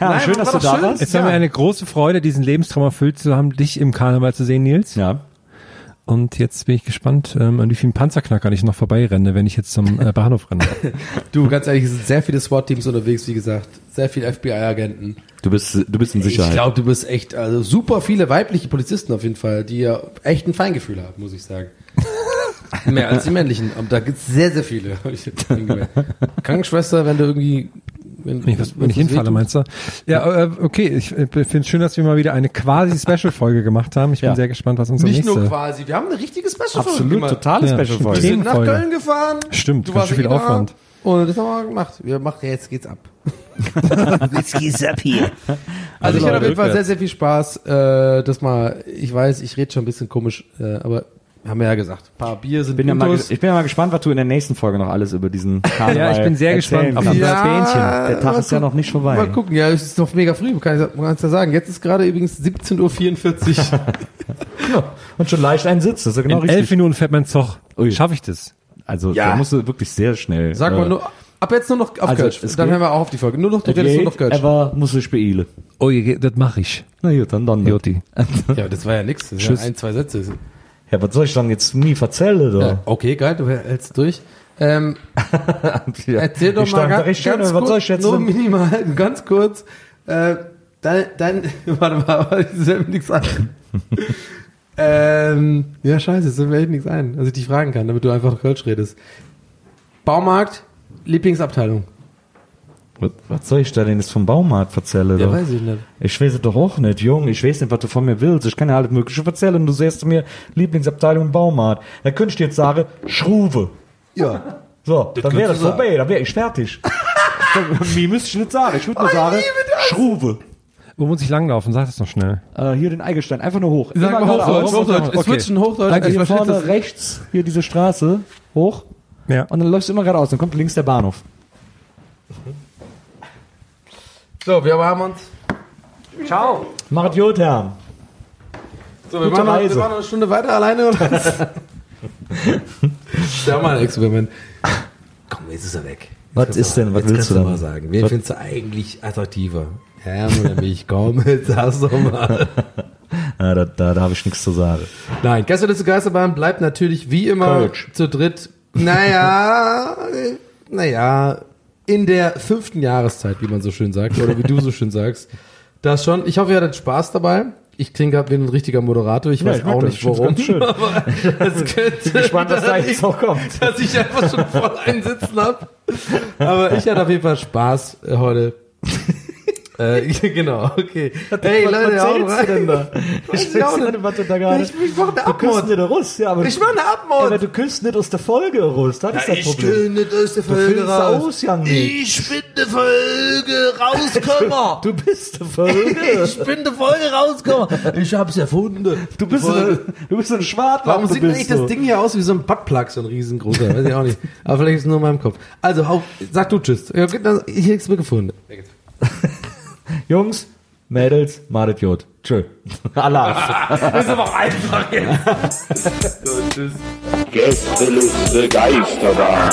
S4: Ja,
S3: Nein,
S4: schön,
S3: war
S4: dass du da
S3: schön.
S4: warst.
S5: Jetzt haben wir eine große Freude, diesen Lebenstraum erfüllt zu haben, dich im Karneval zu sehen, Nils.
S4: Ja.
S5: Und jetzt bin ich gespannt, ähm, an wie vielen Panzerknackern ich noch vorbeirenne, wenn ich jetzt zum äh, Bahnhof renne.
S3: Du, ganz ehrlich, es sind sehr viele SWAT-Teams unterwegs, wie gesagt. Sehr viele FBI-Agenten.
S4: Du bist, du bist in Sicherheit.
S3: Ich glaube, du bist echt, also super viele weibliche Polizisten auf jeden Fall, die ja echt ein Feingefühl haben, muss ich sagen. Mehr als die männlichen. Aber da gibt's sehr, sehr viele. Krankenschwester, wenn du irgendwie, wenn,
S5: Wenn ich, was, wenn ich hinfalle, meinst du? Ja, äh, okay. Ich äh, finde es schön, dass wir mal wieder eine quasi Special-Folge gemacht haben. Ich bin
S4: Ja.
S5: sehr gespannt, was unser
S3: Nicht
S5: nächste...
S3: nur quasi, wir haben eine richtige Special-Folge
S4: Absolut,
S3: gemacht.
S4: totale
S5: Ja,
S4: Special-Folge.
S3: Wir sind nach. Köln gefahren.
S5: Stimmt,
S3: du
S5: ganz
S3: warst
S5: schön viel
S3: eh da.
S5: Aufwand.
S3: Und das haben wir gemacht. Wir machen, jetzt geht's ab.
S6: Jetzt geht's ab hier.
S3: Also, ich hatte auf jeden Fall sehr, sehr viel Spaß. Äh, das mal, ich weiß, ich rede schon ein bisschen komisch, äh, aber haben wir ja gesagt. Ein paar Bier sind
S4: Bin ja mal, ich bin ja mal gespannt, was du in der nächsten Folge noch alles über diesen Karneval
S5: Ja, ich bin sehr
S4: erzählen
S5: gespannt auf
S4: kannst.
S5: unser Bähnchen.
S4: Der Tag ist ja noch nicht vorbei.
S3: Mal gucken, ja, es ist noch mega früh, kann ich man kann's ja sagen. Jetzt ist gerade übrigens 17.44 Uhr.
S4: Und schon leicht ein Sitz, das ist ja genau
S5: In
S4: richtig.
S5: elf Minuten fährt mein Zug.
S4: Ui.
S5: Schaffe ich das?
S4: Also
S3: Ja.
S4: da musst du wirklich sehr schnell.
S3: Sag
S4: äh,
S3: mal nur, ab jetzt nur noch auf
S4: Also,
S3: Kölsch. Dann hören wir auch auf die Folge. Nur noch, du
S4: es
S3: redest nur noch Kölsch.
S4: aber muss ich beeilen.
S5: Oh, je- das mache ich.
S4: Na gut, dann dann.
S5: Joti.
S3: Ja, das war ja nix. Das
S5: Tschüss.
S3: sind ein, zwei Sätze.
S4: Ja, was soll ich dann jetzt nie erzählen,
S3: Ja, okay, geil, du hältst durch. Ähm,
S4: Ja.
S3: erzähl doch
S4: Ich
S3: mal ganz,
S4: schön,
S3: ganz
S4: was
S3: kurz,
S4: soll ich jetzt
S3: nur
S4: denn-
S3: minimal, ganz kurz. Äh, dein, dein, warte mal, warte, ich will mir nichts ein. ähm, ja, scheiße, es fällt mir nichts ein, dass ich dich fragen kann, damit du einfach Kölsch redest. Baumarkt, Lieblingsabteilung.
S4: Was, was soll ich da denn jetzt vom Baumarkt erzählen,
S3: Ja, weiß ich nicht.
S4: Ich weiß es doch auch nicht, Jung. Ich weiß nicht, was du von mir willst. Ich kann ja alles Mögliche erzählen. Du sagst mir Lieblingsabteilung im Baumarkt. Da könnte ich dir jetzt sagen, Schruve.
S3: Ja.
S4: So, dann wäre das vorbei. Dann wäre ich fertig. Mir müsste ich nicht sagen. Ich würde nur sagen, Schruve.
S5: Wo muss ich langlaufen? Sag das noch schnell.
S4: Äh, hier den Eigelstein. Einfach nur hoch.
S3: Sag
S4: Immer
S3: mal Hochdeutsch,
S4: geradeaus.
S3: Hochdeutsch.
S5: Okay.
S3: Es switchen Hochdeutsch.
S4: Dann
S3: Ich
S4: hier vorne
S3: das.
S4: rechts, hier diese Straße, hoch.
S5: Ja.
S4: Und dann läufst du immer geradeaus. Dann kommt links der Bahnhof.
S3: So, wir haben uns.
S4: Ciao. Macht gut, Herr.
S3: So, wir machen, noch, wir machen noch eine Stunde weiter alleine oder was? Stell mal ein Experiment. Komm, jetzt ist er weg.
S4: Was
S3: Jetzt
S4: ist
S3: kannst du-
S4: denn? Was willst du
S3: du
S4: denn?
S3: mal sagen? Wen
S4: Was-
S3: findest du eigentlich attraktiver? Herm oder mich? Komm, jetzt sag's doch mal.
S4: Ja, da, da, da habe ich nichts zu sagen.
S3: Nein, Gästeliste Geisterbahn bleibt natürlich wie immer
S4: Kölsch.
S3: zu dritt. Naja, naja, in der fünften Jahreszeit, wie man so schön sagt, oder wie du so schön sagst. Das schon. Ich hoffe, ihr hattet Spaß dabei. Ich klinge gerade wie ein richtiger Moderator. Ich
S4: Ja,
S3: weiß
S4: ich
S3: auch nicht warum.
S4: ganz schön.
S3: Aber das könnte
S4: gespannt, was da jetzt noch kommt.
S3: dass ich einfach schon voll einsitzen hab. Aber ich hatte auf jeden Fall Spaß äh, heute. Äh, genau, okay. Hey
S4: was
S3: Leute, haut
S4: erzählst
S3: rein.
S4: du denn da? Ich
S3: ich auch
S4: weiß
S3: nicht.
S4: was du da gerade...
S3: Ich, ich mach eine
S4: Du küsst
S3: Abmord.
S4: nicht raus, ja, aber
S3: Ich mach eine
S4: Ja, aber
S3: Abmord.
S4: du küsst nicht aus der Folge raus, das ist das
S3: ich
S4: Problem.
S3: will nicht aus der Folge
S4: findest
S3: raus.
S4: aus, Jan,
S3: ich bin die Folge rausgekommen.
S4: Du bist die Folge.
S3: ich bin die Folge rausgekommen. Ich hab's erfunden.
S4: Du bist, eine, du bist eine Schwartlappe.
S3: Warum sieht eigentlich
S4: du.
S3: das Ding hier aus wie so ein Buttplug, so ein riesengroßer? Weiß ich auch nicht. Aber vielleicht ist es nur in meinem Kopf. Also, hau, sag du Tschüss. Ja, Hier ist mir gefunden.
S4: Jungs, Mädels, madet Jod. Tschö. Allah.
S3: Das ist aber auch einfach jetzt. so, tschüss.
S2: Gästeliste Geisterbahn.